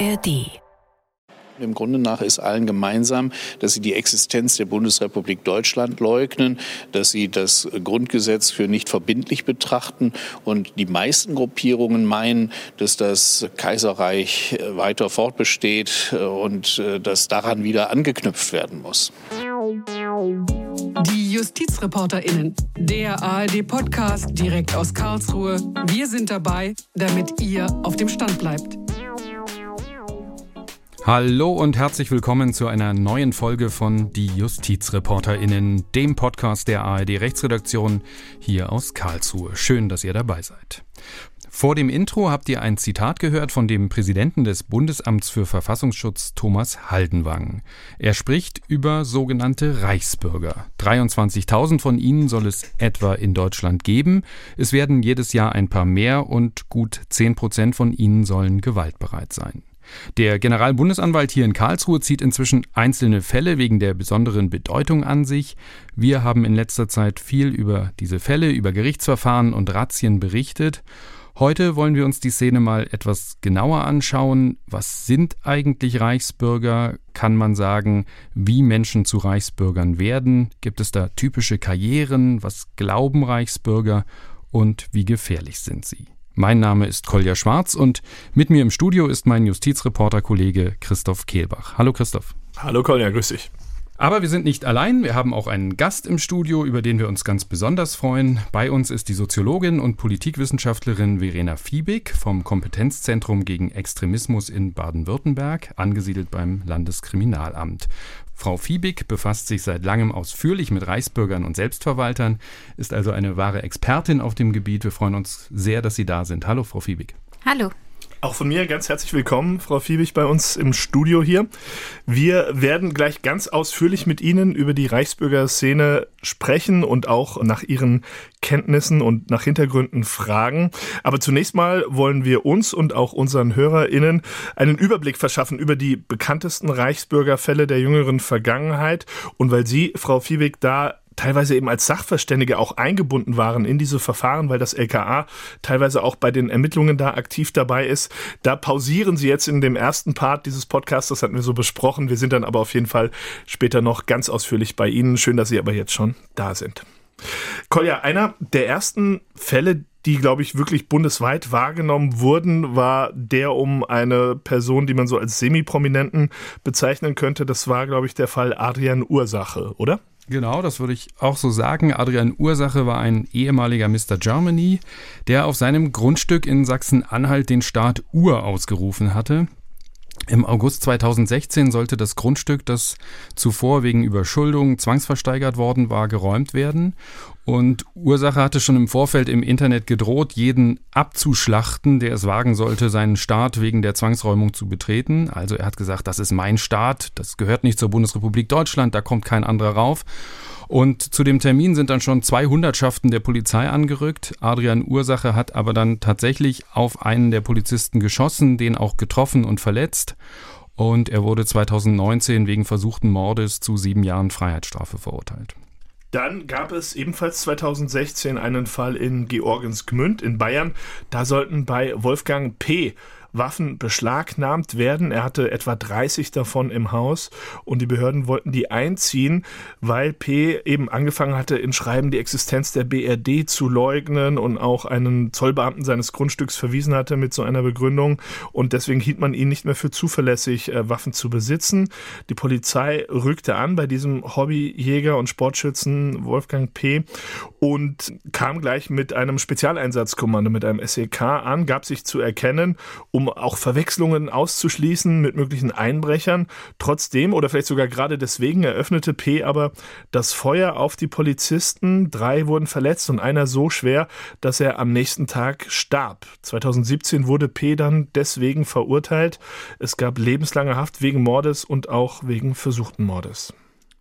ARD im Grunde nach ist allen gemeinsam, dass sie die Existenz der Bundesrepublik Deutschland leugnen, dass sie das Grundgesetz für nicht verbindlich betrachten und die meisten Gruppierungen meinen, dass das Kaiserreich weiter fortbesteht und äh, dass daran wieder angeknüpft werden muss. Die JustizreporterInnen, der ARD-Podcast direkt aus Karlsruhe. Wir sind dabei, damit ihr auf dem Stand bleibt. Hallo und herzlich willkommen zu einer neuen Folge von Die JustizreporterInnen, dem Podcast der ARD Rechtsredaktion hier aus Karlsruhe. Schön, dass ihr dabei seid. Vor dem Intro habt ihr ein Zitat gehört von dem Präsidenten des Bundesamts für Verfassungsschutz Thomas Haldenwang. Er spricht über sogenannte Reichsbürger. 23.000 von ihnen soll es etwa in Deutschland geben. Es werden jedes Jahr ein paar mehr und gut 10 Prozent von ihnen sollen gewaltbereit sein. Der Generalbundesanwalt hier in Karlsruhe zieht inzwischen einzelne Fälle wegen der besonderen Bedeutung an sich. Wir haben in letzter Zeit viel über diese Fälle, über Gerichtsverfahren und Razzien berichtet. Heute wollen wir uns die Szene mal etwas genauer anschauen. Was sind eigentlich Reichsbürger? Kann man sagen, wie Menschen zu Reichsbürgern werden? Gibt es da typische Karrieren? Was glauben Reichsbürger? Und wie gefährlich sind sie? Mein Name ist Kolja Schwarz und mit mir im Studio ist mein Justizreporter-Kollege Christoph Kehlbach. Hallo Christoph. Hallo Kolja, grüß dich. Aber wir sind nicht allein. Wir haben auch einen Gast im Studio, über den wir uns ganz besonders freuen. Bei uns ist die Soziologin und Politikwissenschaftlerin Verena Fiebig vom Kompetenzzentrum gegen Extremismus in Baden-Württemberg, angesiedelt beim Landeskriminalamt. Frau Fiebig befasst sich seit langem ausführlich mit Reichsbürgern und Selbstverwaltern, ist also eine wahre Expertin auf dem Gebiet. Wir freuen uns sehr, dass Sie da sind. Hallo, Frau Fiebig. Hallo. Auch von mir ganz herzlich willkommen, Frau Fiebig, bei uns im Studio hier. Wir werden gleich ganz ausführlich mit Ihnen über die Reichsbürgerszene sprechen und auch nach Ihren Kenntnissen und nach Hintergründen fragen. Aber zunächst mal wollen wir uns und auch unseren HörerInnen einen Überblick verschaffen über die bekanntesten Reichsbürgerfälle der jüngeren Vergangenheit. Und weil Sie, Frau Fiebig, da teilweise eben als Sachverständige auch eingebunden waren in diese Verfahren, weil das LKA teilweise auch bei den Ermittlungen da aktiv dabei ist. Da pausieren Sie jetzt in dem ersten Part dieses Podcasts, das hatten wir so besprochen. Wir sind dann aber auf jeden Fall später noch ganz ausführlich bei Ihnen. Schön, dass Sie aber jetzt schon da sind. Kolja, einer der ersten Fälle, die, glaube ich, wirklich bundesweit wahrgenommen wurden, war der um eine Person, die man so als semi-prominenten bezeichnen könnte. Das war, glaube ich, der Fall Adrian Ursache, oder? Genau, das würde ich auch so sagen. Adrian Ursache war ein ehemaliger Mr. Germany, der auf seinem Grundstück in Sachsen-Anhalt den Staat Ur ausgerufen hatte. Im August 2016 sollte das Grundstück, das zuvor wegen Überschuldung zwangsversteigert worden war, geräumt werden. Und Ursache hatte schon im Vorfeld im Internet gedroht, jeden abzuschlachten, der es wagen sollte, seinen Staat wegen der Zwangsräumung zu betreten. Also er hat gesagt, das ist mein Staat, das gehört nicht zur Bundesrepublik Deutschland, da kommt kein anderer rauf. Und zu dem Termin sind dann schon zwei Hundertschaften der Polizei angerückt. Adrian Ursache hat aber dann tatsächlich auf einen der Polizisten geschossen, den auch getroffen und verletzt. Und er wurde 2019 wegen versuchten Mordes zu sieben Jahren Freiheitsstrafe verurteilt. Dann gab es ebenfalls 2016 einen Fall in Georgensgmünd in Bayern. Da sollten bei Wolfgang P. Waffen beschlagnahmt werden. Er hatte etwa 30 davon im Haus und die Behörden wollten die einziehen, weil P eben angefangen hatte, in Schreiben die Existenz der BRD zu leugnen und auch einen Zollbeamten seines Grundstücks verwiesen hatte mit so einer Begründung und deswegen hielt man ihn nicht mehr für zuverlässig, äh, Waffen zu besitzen. Die Polizei rückte an bei diesem Hobbyjäger und Sportschützen Wolfgang P. und kam gleich mit einem Spezialeinsatzkommando, mit einem SEK an, gab sich zu erkennen, um um auch Verwechslungen auszuschließen mit möglichen Einbrechern. Trotzdem oder vielleicht sogar gerade deswegen eröffnete P aber das Feuer auf die Polizisten. Drei wurden verletzt und einer so schwer, dass er am nächsten Tag starb. 2017 wurde P dann deswegen verurteilt. Es gab lebenslange Haft wegen Mordes und auch wegen versuchten Mordes.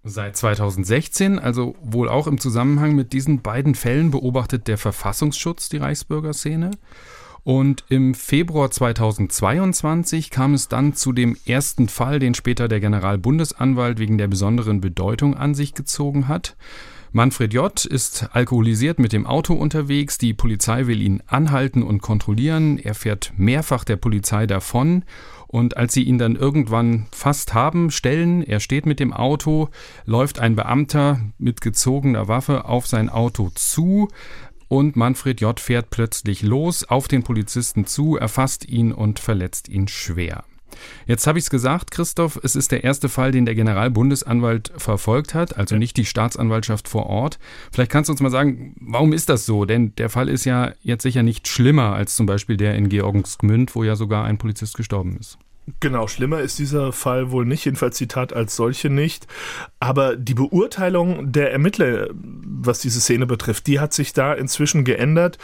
Seit 2016, also wohl auch im Zusammenhang mit diesen beiden Fällen, beobachtet der Verfassungsschutz die Reichsbürgerszene. Und im Februar 2022 kam es dann zu dem ersten Fall, den später der Generalbundesanwalt wegen der besonderen Bedeutung an sich gezogen hat. Manfred J. ist alkoholisiert mit dem Auto unterwegs. Die Polizei will ihn anhalten und kontrollieren. Er fährt mehrfach der Polizei davon. Und als sie ihn dann irgendwann fast haben, stellen, er steht mit dem Auto, läuft ein Beamter mit gezogener Waffe auf sein Auto zu und Manfred J. fährt plötzlich los auf den Polizisten zu, erfasst ihn und verletzt ihn schwer. Jetzt habe ich es gesagt, Christoph, es ist der erste Fall, den der Generalbundesanwalt verfolgt hat, also nicht die Staatsanwaltschaft vor Ort. Vielleicht kannst du uns mal sagen, warum ist das so? Denn der Fall ist ja jetzt sicher nicht schlimmer als zum Beispiel der in Georgensgmünd, wo ja sogar ein Polizist gestorben ist. Genau, schlimmer ist dieser Fall wohl nicht, jedenfalls Zitat als solche nicht. Aber die Beurteilung der Ermittler, was diese Szene betrifft, die hat sich da inzwischen geändert.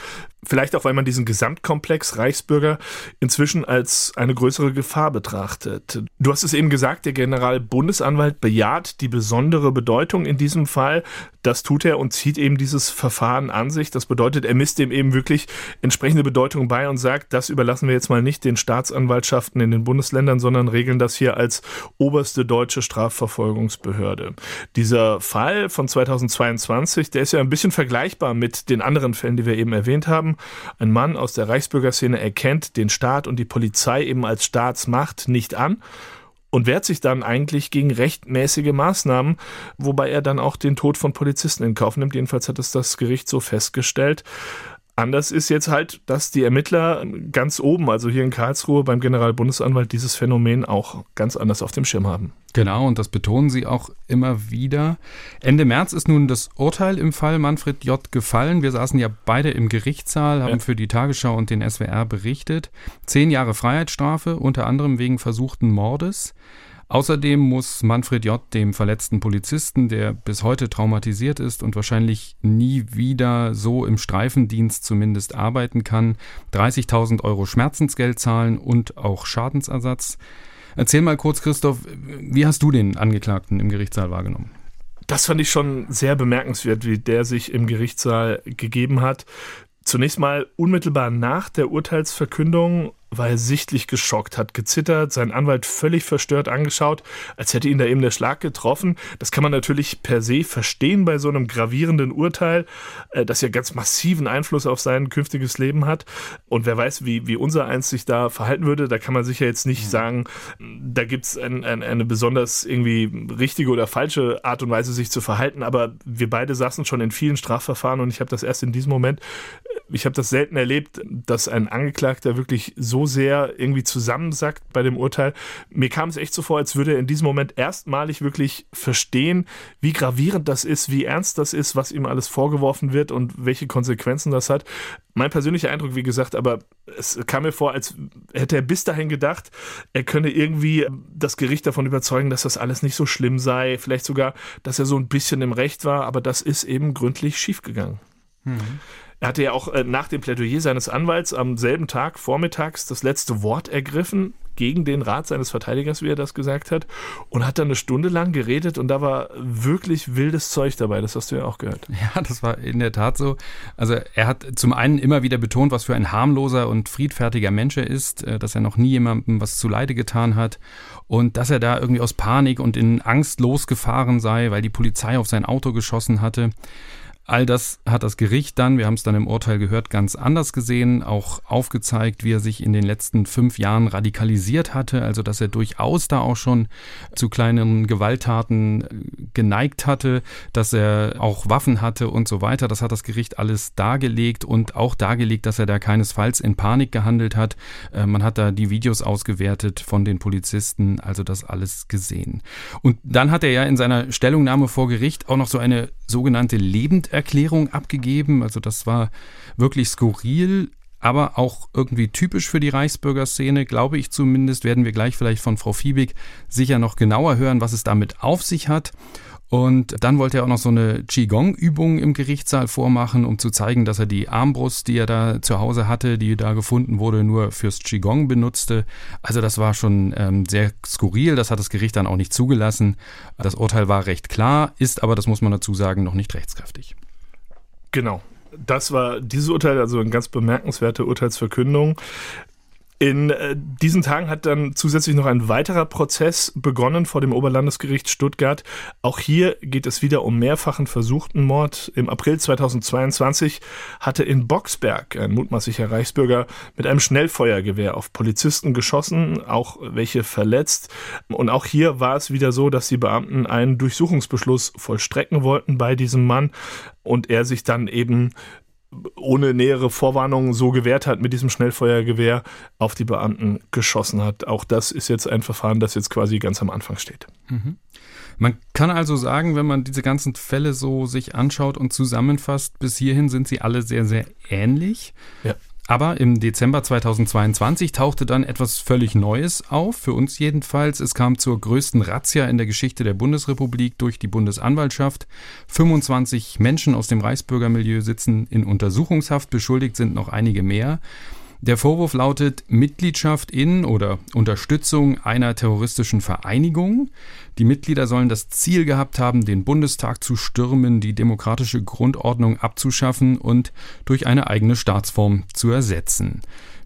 Vielleicht auch, weil man diesen Gesamtkomplex Reichsbürger inzwischen als eine größere Gefahr betrachtet. Du hast es eben gesagt, der Generalbundesanwalt bejaht die besondere Bedeutung in diesem Fall. Das tut er und zieht eben dieses Verfahren an sich. Das bedeutet, er misst dem eben wirklich entsprechende Bedeutung bei und sagt, das überlassen wir jetzt mal nicht den Staatsanwaltschaften in den Bundesländern, sondern regeln das hier als oberste deutsche Strafverfolgungsbehörde. Dieser Fall von 2022, der ist ja ein bisschen vergleichbar mit den anderen Fällen, die wir eben erwähnt haben haben. Ein Mann aus der Reichsbürgerszene erkennt den Staat und die Polizei eben als Staatsmacht nicht an und wehrt sich dann eigentlich gegen rechtmäßige Maßnahmen, wobei er dann auch den Tod von Polizisten in Kauf nimmt. Jedenfalls hat es das Gericht so festgestellt. Anders ist jetzt halt, dass die Ermittler ganz oben, also hier in Karlsruhe beim Generalbundesanwalt, dieses Phänomen auch ganz anders auf dem Schirm haben. Genau, und das betonen sie auch immer wieder. Ende März ist nun das Urteil im Fall Manfred J. gefallen. Wir saßen ja beide im Gerichtssaal, haben ja. für die Tagesschau und den SWR berichtet. Zehn Jahre Freiheitsstrafe, unter anderem wegen versuchten Mordes. Außerdem muss Manfred J. dem verletzten Polizisten, der bis heute traumatisiert ist und wahrscheinlich nie wieder so im Streifendienst zumindest arbeiten kann, 30.000 Euro Schmerzensgeld zahlen und auch Schadensersatz. Erzähl mal kurz, Christoph, wie hast du den Angeklagten im Gerichtssaal wahrgenommen? Das fand ich schon sehr bemerkenswert, wie der sich im Gerichtssaal gegeben hat. Zunächst mal unmittelbar nach der Urteilsverkündung war er sichtlich geschockt, hat gezittert, seinen Anwalt völlig verstört angeschaut, als hätte ihn da eben der Schlag getroffen. Das kann man natürlich per se verstehen bei so einem gravierenden Urteil, äh, das ja ganz massiven Einfluss auf sein künftiges Leben hat. Und wer weiß, wie, wie unser eins sich da verhalten würde, da kann man sicher jetzt nicht mhm. sagen, da gibt's ein, ein, eine besonders irgendwie richtige oder falsche Art und Weise, sich zu verhalten. Aber wir beide saßen schon in vielen Strafverfahren und ich habe das erst in diesem Moment, äh, ich habe das selten erlebt, dass ein Angeklagter wirklich so so sehr irgendwie zusammensackt bei dem Urteil. Mir kam es echt so vor, als würde er in diesem Moment erstmalig wirklich verstehen, wie gravierend das ist, wie ernst das ist, was ihm alles vorgeworfen wird und welche Konsequenzen das hat. Mein persönlicher Eindruck, wie gesagt, aber es kam mir vor, als hätte er bis dahin gedacht, er könne irgendwie das Gericht davon überzeugen, dass das alles nicht so schlimm sei, vielleicht sogar, dass er so ein bisschen im Recht war, aber das ist eben gründlich schiefgegangen. Mhm. Er hatte ja auch äh, nach dem Plädoyer seines Anwalts am selben Tag vormittags das letzte Wort ergriffen gegen den Rat seines Verteidigers, wie er das gesagt hat, und hat dann eine Stunde lang geredet und da war wirklich wildes Zeug dabei. Das hast du ja auch gehört. Ja, das war in der Tat so. Also er hat zum einen immer wieder betont, was für ein harmloser und friedfertiger Mensch er ist, äh, dass er noch nie jemandem was zuleide getan hat und dass er da irgendwie aus Panik und in Angst losgefahren sei, weil die Polizei auf sein Auto geschossen hatte. All das hat das Gericht dann, wir haben es dann im Urteil gehört, ganz anders gesehen, auch aufgezeigt, wie er sich in den letzten fünf Jahren radikalisiert hatte, also dass er durchaus da auch schon zu kleinen Gewalttaten äh, geneigt hatte, dass er auch Waffen hatte und so weiter. Das hat das Gericht alles dargelegt und auch dargelegt, dass er da keinesfalls in Panik gehandelt hat. Äh, man hat da die Videos ausgewertet von den Polizisten, also das alles gesehen. Und dann hat er ja in seiner Stellungnahme vor Gericht auch noch so eine sogenannte Lebend Erklärung abgegeben. Also das war wirklich skurril, aber auch irgendwie typisch für die Reichsbürgerszene, glaube ich zumindest, werden wir gleich vielleicht von Frau Fiebig sicher noch genauer hören, was es damit auf sich hat. Und dann wollte er auch noch so eine Qigong-Übung im Gerichtssaal vormachen, um zu zeigen, dass er die Armbrust, die er da zu Hause hatte, die da gefunden wurde, nur fürs Qigong benutzte. Also das war schon ähm, sehr skurril, das hat das Gericht dann auch nicht zugelassen. Das Urteil war recht klar, ist aber, das muss man dazu sagen, noch nicht rechtskräftig. Genau. Das war dieses Urteil, also eine ganz bemerkenswerte Urteilsverkündung. In äh, diesen Tagen hat dann zusätzlich noch ein weiterer Prozess begonnen vor dem Oberlandesgericht Stuttgart. Auch hier geht es wieder um mehrfachen versuchten Mord. Im April 2022 hatte in Boxberg ein mutmaßlicher Reichsbürger mit einem Schnellfeuergewehr auf Polizisten geschossen, auch welche verletzt. Und auch hier war es wieder so, dass die Beamten einen Durchsuchungsbeschluss vollstrecken wollten bei diesem Mann und er sich dann eben ohne nähere Vorwarnung so gewehrt hat mit diesem Schnellfeuergewehr auf die Beamten geschossen hat. Auch das ist jetzt ein Verfahren, das jetzt quasi ganz am Anfang steht. Mhm. Man kann also sagen, wenn man diese ganzen Fälle so sich anschaut und zusammenfasst, bis hierhin sind sie alle sehr, sehr ähnlich. Ja. Aber im Dezember 2022 tauchte dann etwas völlig Neues auf, für uns jedenfalls. Es kam zur größten Razzia in der Geschichte der Bundesrepublik durch die Bundesanwaltschaft. 25 Menschen aus dem Reichsbürgermilieu sitzen in Untersuchungshaft, beschuldigt sind noch einige mehr. Der Vorwurf lautet Mitgliedschaft in oder Unterstützung einer terroristischen Vereinigung. Die Mitglieder sollen das Ziel gehabt haben, den Bundestag zu stürmen, die demokratische Grundordnung abzuschaffen und durch eine eigene Staatsform zu ersetzen.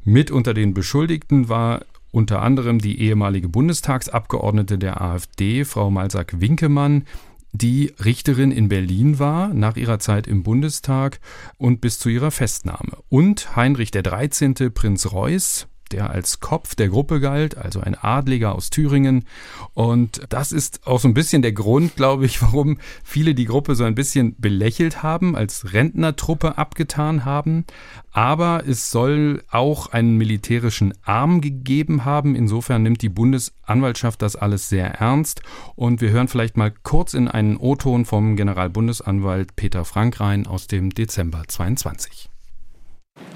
Mit unter den Beschuldigten war unter anderem die ehemalige Bundestagsabgeordnete der AfD, Frau Malsack-Winkemann, die Richterin in Berlin war, nach ihrer Zeit im Bundestag und bis zu ihrer Festnahme. Und Heinrich 13., Prinz Reuß, der als Kopf der Gruppe galt, also ein Adliger aus Thüringen. Und das ist auch so ein bisschen der Grund, glaube ich, warum viele die Gruppe so ein bisschen belächelt haben, als Rentnertruppe abgetan haben. Aber es soll auch einen militärischen Arm gegeben haben. Insofern nimmt die Bundesanwaltschaft das alles sehr ernst. Und wir hören vielleicht mal kurz in einen O-Ton vom Generalbundesanwalt Peter Frank rein aus dem Dezember 22.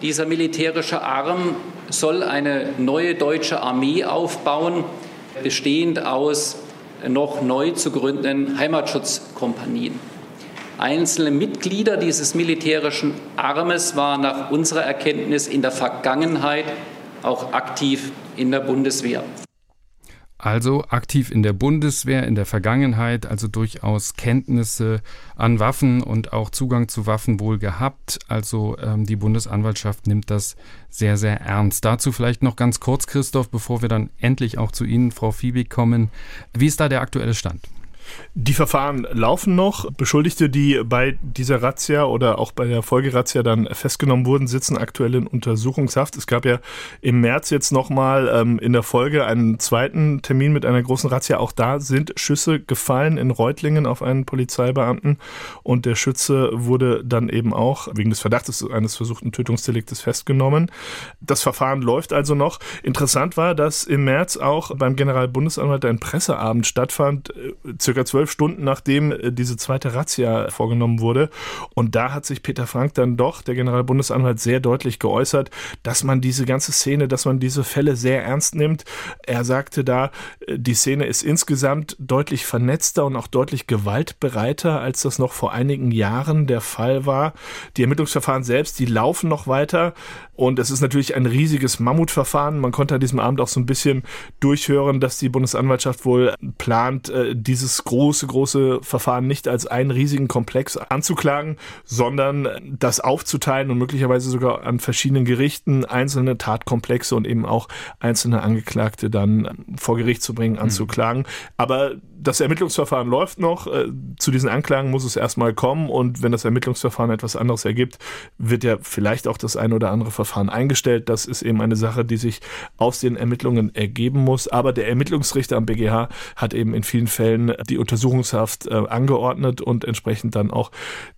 Dieser militärische Arm soll eine neue deutsche Armee aufbauen, bestehend aus noch neu zu gründenden Heimatschutzkompanien. Einzelne Mitglieder dieses militärischen Armes waren nach unserer Erkenntnis in der Vergangenheit auch aktiv in der Bundeswehr. Also aktiv in der Bundeswehr in der Vergangenheit, also durchaus Kenntnisse an Waffen und auch Zugang zu Waffen wohl gehabt. Also ähm, die Bundesanwaltschaft nimmt das sehr, sehr ernst. Dazu vielleicht noch ganz kurz, Christoph, bevor wir dann endlich auch zu Ihnen, Frau Fiebig, kommen. Wie ist da der aktuelle Stand? Die Verfahren laufen noch. Beschuldigte, die bei dieser Razzia oder auch bei der Folgerazzia dann festgenommen wurden, sitzen aktuell in Untersuchungshaft. Es gab ja im März jetzt nochmal ähm, in der Folge einen zweiten Termin mit einer großen Razzia. Auch da sind Schüsse gefallen in Reutlingen auf einen Polizeibeamten und der Schütze wurde dann eben auch wegen des Verdachtes eines versuchten Tötungsdeliktes festgenommen. Das Verfahren läuft also noch. Interessant war, dass im März auch beim Generalbundesanwalt ein Presseabend stattfand, äh, circa zwölf Stunden nachdem äh, diese zweite Razzia vorgenommen wurde. Und da hat sich Peter Frank dann doch, der Generalbundesanwalt, sehr deutlich geäußert, dass man diese ganze Szene, dass man diese Fälle sehr ernst nimmt. Er sagte da, äh, die Szene ist insgesamt deutlich vernetzter und auch deutlich gewaltbereiter, als das noch vor einigen Jahren der Fall war. Die Ermittlungsverfahren selbst, die laufen noch weiter. Und es ist natürlich ein riesiges Mammutverfahren. Man konnte an diesem Abend auch so ein bisschen durchhören, dass die Bundesanwaltschaft wohl plant, äh, dieses große, große Verfahren nicht als einen riesigen Komplex anzuklagen, sondern das aufzuteilen und möglicherweise sogar an verschiedenen Gerichten einzelne Tatkomplexe und eben auch einzelne Angeklagte dann vor Gericht zu bringen, anzuklagen. Mhm. Aber das Ermittlungsverfahren läuft noch. Äh, zu diesen Anklagen muss es erstmal kommen und wenn das Ermittlungsverfahren etwas anderes ergibt, wird ja vielleicht auch das eine oder andere Verfahren eingestellt. Das ist eben eine Sache, die sich aus den Ermittlungen ergeben muss. Aber der Ermittlungsrichter am BGH hat eben in vielen Fällen die Untersuchungshaft äh, angeordnet und entsprechend dann auch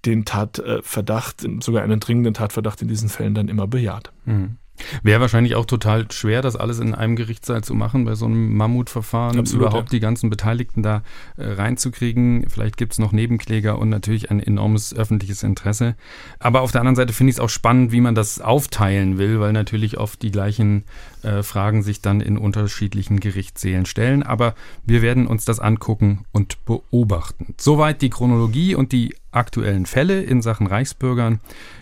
den Tatverdacht, sogar einen dringenden Tatverdacht in diesen Fällen dann immer bejaht. Mhm. Wäre wahrscheinlich auch total schwer, das alles in einem Gerichtssaal zu machen, bei so einem Mammutverfahren, Absolut, überhaupt ja. die ganzen Beteiligten da äh, reinzukriegen. Vielleicht gibt es noch Nebenkläger und natürlich ein enormes öffentliches Interesse. Aber auf der anderen Seite finde ich es auch spannend, wie man das aufteilen will, weil natürlich oft die gleichen äh, Fragen sich dann in unterschiedlichen Gerichtssälen stellen. Aber wir werden uns das angucken und beobachten. Soweit die Chronologie und die aktuellen Fälle in Sachen Reichsbürgern.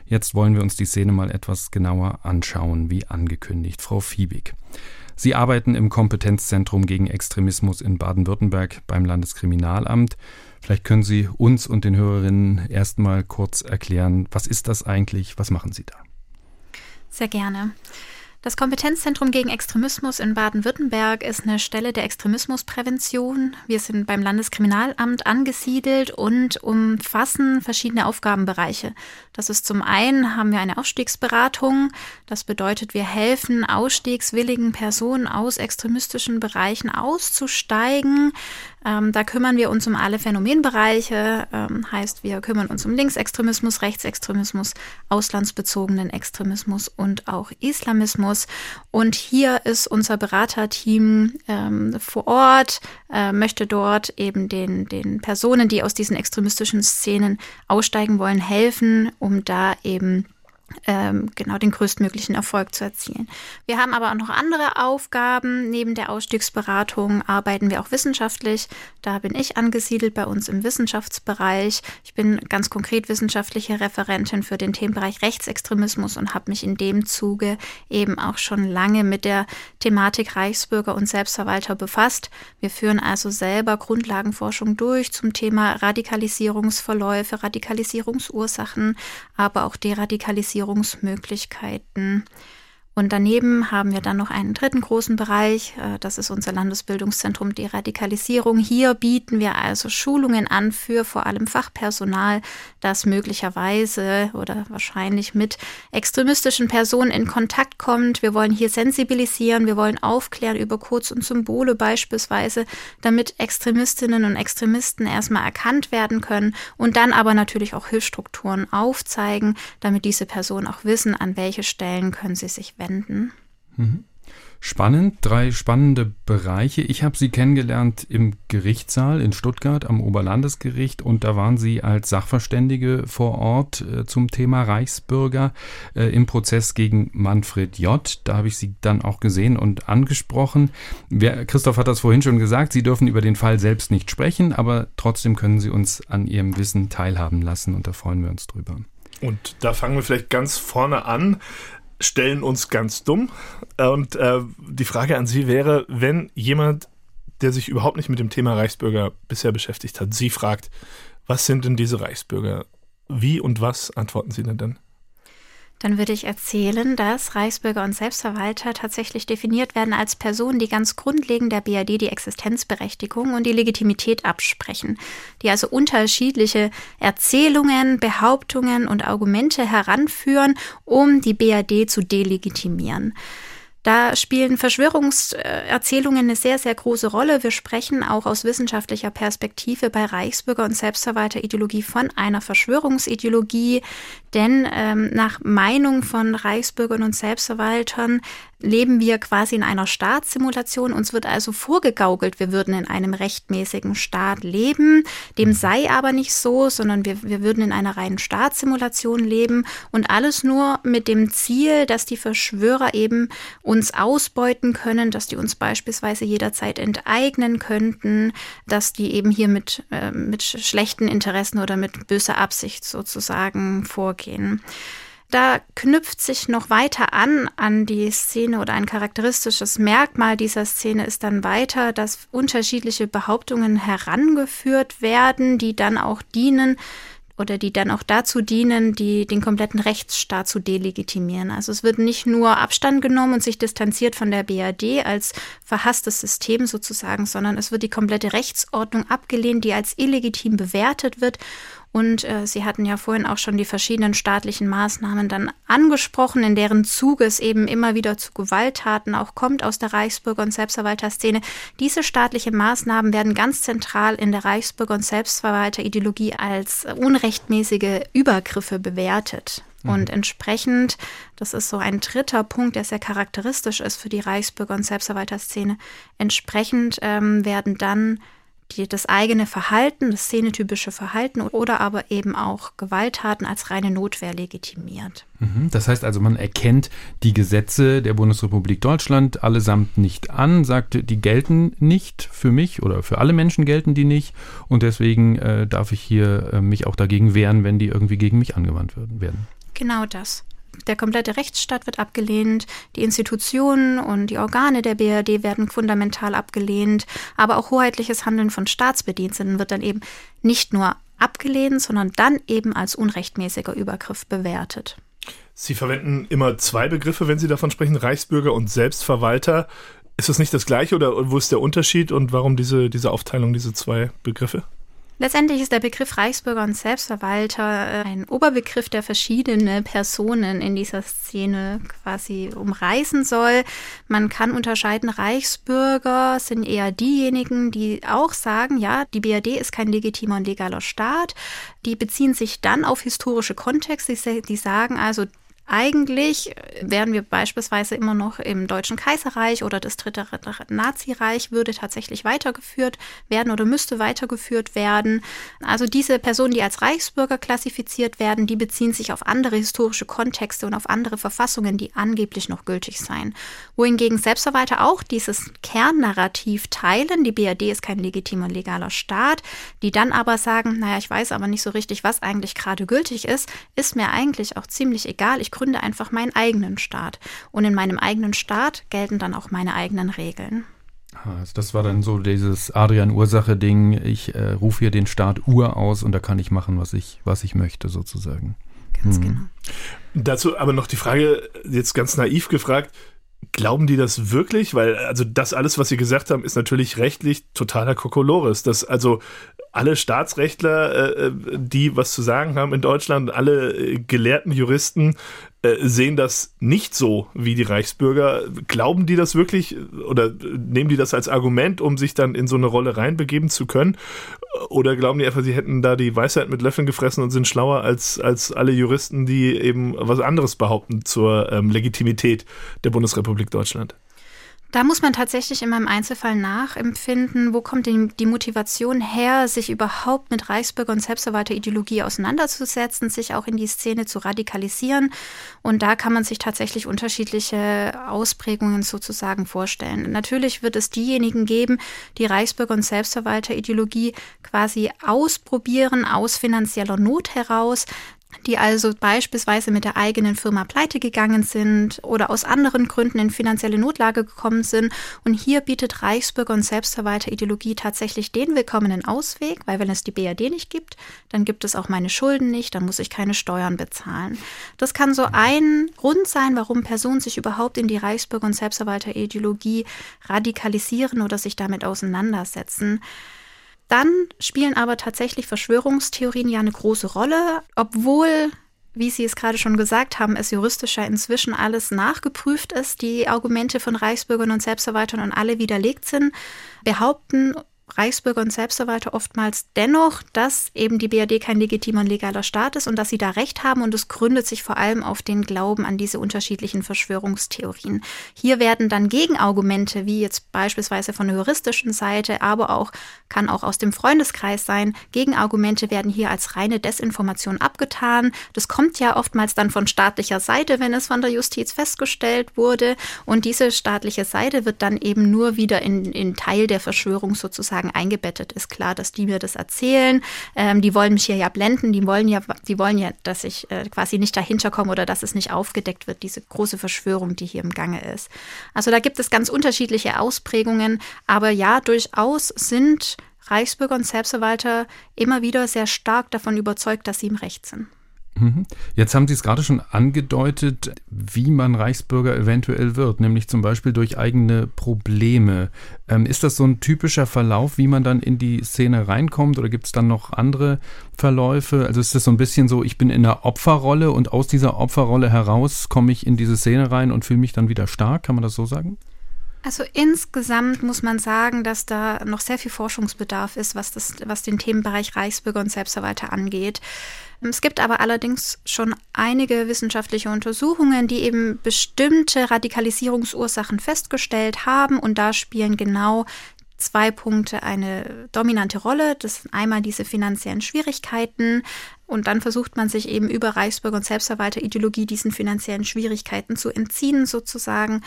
Jetzt wollen wir uns die Szene mal etwas genauer anschauen, wie angekündigt. Frau Fiebig. Sie arbeiten im Kompetenzzentrum gegen Extremismus in Baden-Württemberg beim Landeskriminalamt. Vielleicht können Sie uns und den Hörerinnen erstmal kurz erklären, was ist das eigentlich, was machen Sie da? Sehr gerne. Das Kompetenzzentrum gegen Extremismus in Baden-Württemberg ist eine Stelle der Extremismusprävention. Wir sind beim Landeskriminalamt angesiedelt und umfassen verschiedene Aufgabenbereiche. Das ist zum einen haben wir eine Ausstiegsberatung. Das bedeutet, wir helfen ausstiegswilligen Personen aus extremistischen Bereichen auszusteigen. Ähm, da kümmern wir uns um alle Phänomenbereiche, ähm, heißt wir kümmern uns um Linksextremismus, Rechtsextremismus, auslandsbezogenen Extremismus und auch Islamismus. Und hier ist unser Beraterteam ähm, vor Ort, äh, möchte dort eben den, den Personen, die aus diesen extremistischen Szenen aussteigen wollen, helfen, da eben ähm, genau den größtmöglichen Erfolg zu erzielen. Wir haben aber auch noch andere Aufgaben. Neben der Ausstiegsberatung arbeiten wir auch wissenschaftlich. Da bin ich angesiedelt bei uns im Wissenschaftsbereich. Ich bin ganz konkret wissenschaftliche Referentin für den Themenbereich Rechtsextremismus und habe mich in dem Zuge eben auch schon lange mit der Thematik Reichsbürger und Selbstverwalter befasst. Wir führen also selber Grundlagenforschung durch zum Thema Radikalisierungsverläufe, Radikalisierungsursachen, aber auch Deradikalisierung Finanzierungsmöglichkeiten. Und daneben haben wir dann noch einen dritten großen Bereich, äh, das ist unser Landesbildungszentrum Deradikalisierung. Hier bieten wir also Schulungen an für vor allem Fachpersonal, das möglicherweise oder wahrscheinlich mit extremistischen Personen in Kontakt kommt. Wir wollen hier sensibilisieren, wir wollen aufklären über Codes und Symbole beispielsweise, damit Extremistinnen und Extremisten erstmal erkannt werden können und dann aber natürlich auch Hilfsstrukturen aufzeigen, damit diese Personen auch wissen, an welche Stellen können sie sich wenden verwenden. Mhm. Spannend, drei spannende Bereiche. Ich habe Sie kennengelernt im Gerichtssaal in Stuttgart am Oberlandesgericht und da waren Sie als Sachverständige vor Ort äh, zum Thema Reichsbürger äh, im Prozess gegen Manfred J. Da habe ich Sie dann auch gesehen und angesprochen. Wer, Christoph hat das vorhin schon gesagt, Sie dürfen über den Fall selbst nicht sprechen, aber trotzdem können Sie uns an Ihrem Wissen teilhaben lassen und da freuen wir uns drüber. Und da fangen wir vielleicht ganz vorne an stellen uns ganz dumm. Und äh, die Frage an Sie wäre, wenn jemand, der sich überhaupt nicht mit dem Thema Reichsbürger bisher beschäftigt hat, Sie fragt, was sind denn diese Reichsbürger? Wie und was antworten Sie denn dann? Dann würde ich erzählen, dass Reichsbürger und Selbstverwalter tatsächlich definiert werden als Personen, die ganz grundlegend der BRD die Existenzberechtigung und die Legitimität absprechen, die also unterschiedliche Erzählungen, Behauptungen und Argumente heranführen, um die BRD zu delegitimieren. Da spielen Verschwörungserzählungen eine sehr, sehr große Rolle. Wir sprechen auch aus wissenschaftlicher Perspektive bei Reichsbürger- und Selbstverwalterideologie von einer Verschwörungsideologie, denn ähm, nach Meinung von Reichsbürgern und Selbstverwaltern leben wir quasi in einer Staatssimulation. Uns wird also vorgegaukelt, wir würden in einem rechtmäßigen Staat leben. Dem sei aber nicht so, sondern wir, wir würden in einer reinen Staatssimulation leben und alles nur mit dem Ziel, dass die Verschwörer eben uns ausbeuten können, dass die uns beispielsweise jederzeit enteignen könnten, dass die eben hier mit, äh, mit schlechten Interessen oder mit böser Absicht sozusagen vorgehen. Da knüpft sich noch weiter an an die Szene oder ein charakteristisches Merkmal dieser Szene ist dann weiter, dass unterschiedliche Behauptungen herangeführt werden, die dann auch dienen, oder die dann auch dazu dienen, die, den kompletten Rechtsstaat zu delegitimieren. Also es wird nicht nur Abstand genommen und sich distanziert von der BRD als verhasstes System sozusagen, sondern es wird die komplette Rechtsordnung abgelehnt, die als illegitim bewertet wird und äh, Sie hatten ja vorhin auch schon die verschiedenen staatlichen Maßnahmen dann angesprochen, in deren Zuge es eben immer wieder zu Gewalttaten auch kommt aus der Reichsbürger- und Selbstverwalterszene. Diese staatlichen Maßnahmen werden ganz zentral in der Reichsbürger- und Selbstverwalterideologie als unrechtmäßige Übergriffe bewertet. Mhm. Und entsprechend, das ist so ein dritter Punkt, der sehr charakteristisch ist für die Reichsbürger- und Selbstverwalterszene, entsprechend ähm, werden dann die, das eigene Verhalten, das szenetypische Verhalten oder aber eben auch Gewalttaten als reine Notwehr legitimiert. Mhm. Das heißt also, man erkennt die Gesetze der Bundesrepublik Deutschland allesamt nicht an, sagt, die gelten nicht für mich oder für alle Menschen gelten die nicht und deswegen äh, darf ich hier äh, mich auch dagegen wehren, wenn die irgendwie gegen mich angewandt werden. Genau das der komplette Rechtsstaat wird abgelehnt, die Institutionen und die Organe der BRD werden fundamental abgelehnt, aber auch hoheitliches Handeln von Staatsbediensteten wird dann eben nicht nur abgelehnt, sondern dann eben als unrechtmäßiger Übergriff bewertet. Sie verwenden immer zwei Begriffe, wenn Sie davon sprechen, Reichsbürger und Selbstverwalter. Ist das nicht das gleiche oder wo ist der Unterschied und warum diese, diese Aufteilung, diese zwei Begriffe? Letztendlich ist der Begriff Reichsbürger und Selbstverwalter äh, ein Oberbegriff, der verschiedene Personen in dieser Szene quasi umreißen soll. Man kann unterscheiden, Reichsbürger sind eher diejenigen, die auch sagen, ja, die BRD ist kein legitimer und legaler Staat. Die beziehen sich dann auf historische Kontexte, die sagen also, eigentlich wären wir beispielsweise immer noch im Deutschen Kaiserreich oder das dritte Nazireich würde tatsächlich weitergeführt werden oder müsste weitergeführt werden. Also diese Personen, die als Reichsbürger klassifiziert werden, die beziehen sich auf andere historische Kontexte und auf andere Verfassungen, die angeblich noch gültig seien. Wohingegen Selbstverwalter auch dieses Kernnarrativ teilen, die BRD ist kein legitimer legaler Staat, die dann aber sagen, naja, ich weiß aber nicht so richtig, was eigentlich gerade gültig ist, ist mir eigentlich auch ziemlich egal. Ich gründe einfach meinen eigenen Staat. Und in meinem eigenen Staat gelten dann auch meine eigenen Regeln. Also das war dann so dieses Adrian-Ursache-Ding. Ich äh, rufe hier den Staat Ur aus und da kann ich machen, was ich, was ich möchte, sozusagen. Ganz hm. genau. Dazu aber noch die Frage, jetzt ganz naiv gefragt, Glauben die das wirklich? Weil, also das alles, was sie gesagt haben, ist natürlich rechtlich totaler Kokolores. Dass also alle Staatsrechtler, äh, äh, die was zu sagen haben in Deutschland, alle äh, gelehrten Juristen sehen das nicht so wie die Reichsbürger. Glauben die das wirklich oder nehmen die das als Argument, um sich dann in so eine Rolle reinbegeben zu können? Oder glauben die einfach, sie hätten da die Weisheit mit Löffeln gefressen und sind schlauer als, als alle Juristen, die eben was anderes behaupten zur ähm, Legitimität der Bundesrepublik Deutschland? Da muss man tatsächlich immer im Einzelfall nachempfinden, wo kommt denn die Motivation her, sich überhaupt mit Reichsbürger- und Selbstverwalterideologie auseinanderzusetzen, sich auch in die Szene zu radikalisieren. Und da kann man sich tatsächlich unterschiedliche Ausprägungen sozusagen vorstellen. Natürlich wird es diejenigen geben, die Reichsbürger- und Selbstverwalterideologie quasi ausprobieren aus finanzieller Not heraus, die also beispielsweise mit der eigenen Firma pleite gegangen sind oder aus anderen Gründen in finanzielle Notlage gekommen sind. Und hier bietet Reichsbürger und Selbstverwalterideologie tatsächlich den willkommenen Ausweg, weil wenn es die BRD nicht gibt, dann gibt es auch meine Schulden nicht, dann muss ich keine Steuern bezahlen. Das kann so ein Grund sein, warum Personen sich überhaupt in die Reichsbürger und Selbstverwalterideologie radikalisieren oder sich damit auseinandersetzen. Dann spielen aber tatsächlich Verschwörungstheorien ja eine große Rolle, obwohl wie Sie es gerade schon gesagt haben, es juristischer inzwischen alles nachgeprüft ist, die Argumente von Reichsbürgern und Selbstverwaltern und alle widerlegt sind, behaupten Reichsbürger und Selbstverwalter oftmals dennoch, dass eben die BRD kein legitimer und legaler Staat ist und dass sie da recht haben und es gründet sich vor allem auf den Glauben an diese unterschiedlichen Verschwörungstheorien. Hier werden dann Gegenargumente, wie jetzt beispielsweise von der juristischen Seite, aber auch kann auch aus dem Freundeskreis sein, Gegenargumente werden hier als reine Desinformation abgetan. Das kommt ja oftmals dann von staatlicher Seite, wenn es von der Justiz festgestellt wurde und diese staatliche Seite wird dann eben nur wieder in, in Teil der Verschwörung sozusagen sozusagen eingebettet ist. Klar, dass die mir das erzählen. Ähm, die wollen mich hier ja blenden. Die wollen ja, die wollen ja, dass ich äh, quasi nicht dahinter komme oder dass es nicht aufgedeckt wird, diese große Verschwörung, die hier im Gange ist. Also da gibt es ganz unterschiedliche Ausprägungen. Aber ja, durchaus sind Reichsbürger und Selbstverwalter immer wieder sehr stark davon überzeugt, dass sie im Recht sind. Mhm. Jetzt haben Sie es gerade schon angedeutet, wie man Reichsbürger eventuell wird, nämlich zum Beispiel durch eigene Probleme. Ähm, ist das so ein typischer Verlauf, wie man dann in die Szene reinkommt oder gibt es dann noch andere Verläufe? Also ist das so ein bisschen so, ich bin in einer Opferrolle und aus dieser Opferrolle heraus komme ich in diese Szene rein und fühle mich dann wieder stark? Kann man das so sagen? Also insgesamt muss man sagen, dass da noch sehr viel Forschungsbedarf ist, was, das, was den Themenbereich Reichsbürger und Selbstverwalter angeht. Es gibt aber allerdings schon einige wissenschaftliche Untersuchungen, die eben bestimmte Radikalisierungsursachen festgestellt haben und da spielen genau zwei Punkte eine dominante Rolle. Das sind einmal diese finanziellen Schwierigkeiten und dann versucht man sich eben über Reichsbürger und Selbstverwalterideologie diesen finanziellen Schwierigkeiten zu entziehen sozusagen.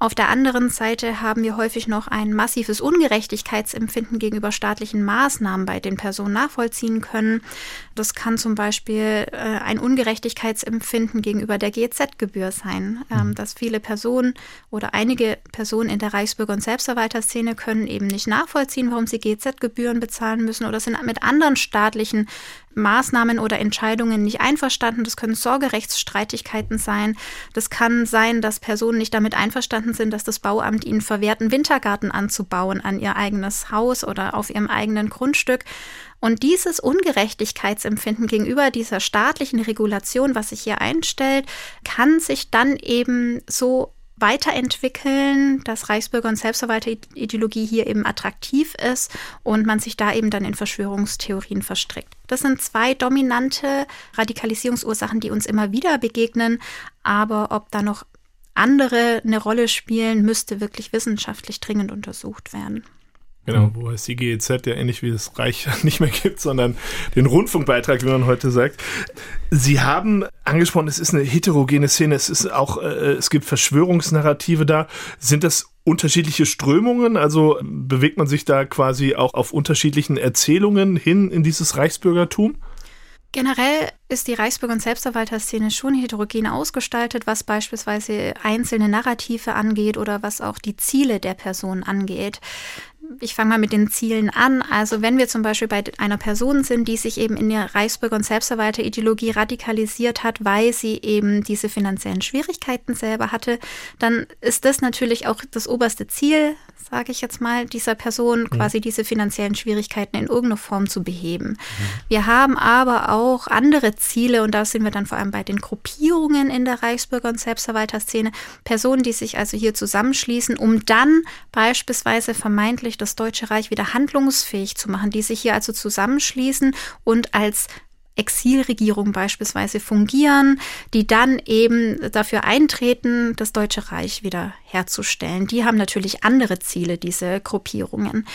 Auf der anderen Seite haben wir häufig noch ein massives Ungerechtigkeitsempfinden gegenüber staatlichen Maßnahmen bei den Personen nachvollziehen können. Das kann zum Beispiel äh, ein Ungerechtigkeitsempfinden gegenüber der GEZ-Gebühr sein, ähm, mhm. dass viele Personen oder einige Personen in der Reichsbürger- und Selbstverwalterszene können eben nicht nachvollziehen, warum sie GEZ-Gebühren bezahlen müssen oder sind mit anderen staatlichen Maßnahmen oder Entscheidungen nicht einverstanden. Das können Sorgerechtsstreitigkeiten sein. Das kann sein, dass Personen nicht damit einverstanden sind, dass das Bauamt ihnen verwehrt, einen Wintergarten anzubauen an ihr eigenes Haus oder auf ihrem eigenen Grundstück. Und dieses Ungerechtigkeitsempfinden gegenüber dieser staatlichen Regulation, was sich hier einstellt, kann sich dann eben so weiterentwickeln, dass Reichsbürger- und Selbstverwalterideologie hier eben attraktiv ist und man sich da eben dann in Verschwörungstheorien verstrickt. Das sind zwei dominante Radikalisierungsursachen, die uns immer wieder begegnen, aber ob da noch andere eine Rolle spielen, müsste wirklich wissenschaftlich dringend untersucht werden. Genau, wo es die GEZ ja ähnlich wie das Reich nicht mehr gibt, sondern den Rundfunkbeitrag, wie man heute sagt. Sie haben angesprochen, es ist eine heterogene Szene, es ist auch, äh, es gibt Verschwörungsnarrative da. Sind das unterschiedliche Strömungen? Also bewegt man sich da quasi auch auf unterschiedlichen Erzählungen hin in dieses Reichsbürgertum? Generell ist die Reichsbürger- und Selbstverwalterszene schon heterogen ausgestaltet, was beispielsweise einzelne Narrative angeht oder was auch die Ziele der Person angeht ich fange mal mit den Zielen an. Also wenn wir zum Beispiel bei einer Person sind, die sich eben in der Reichsbürger- und Selbstverwalterideologie radikalisiert hat, weil sie eben diese finanziellen Schwierigkeiten selber hatte, dann ist das natürlich auch das oberste Ziel, sage ich jetzt mal, dieser Person, mhm. quasi diese finanziellen Schwierigkeiten in irgendeiner Form zu beheben. Mhm. Wir haben aber auch andere Ziele und da sind wir dann vor allem bei den Gruppierungen in der Reichsbürger- und Selbstverwalterszene. Personen, die sich also hier zusammenschließen, um dann beispielsweise vermeintlich das Deutsche Reich wieder handlungsfähig zu machen, die sich hier also zusammenschließen und als Exilregierung beispielsweise fungieren, die dann eben dafür eintreten, das Deutsche Reich wieder herzustellen. Die haben natürlich andere Ziele, diese Gruppierungen.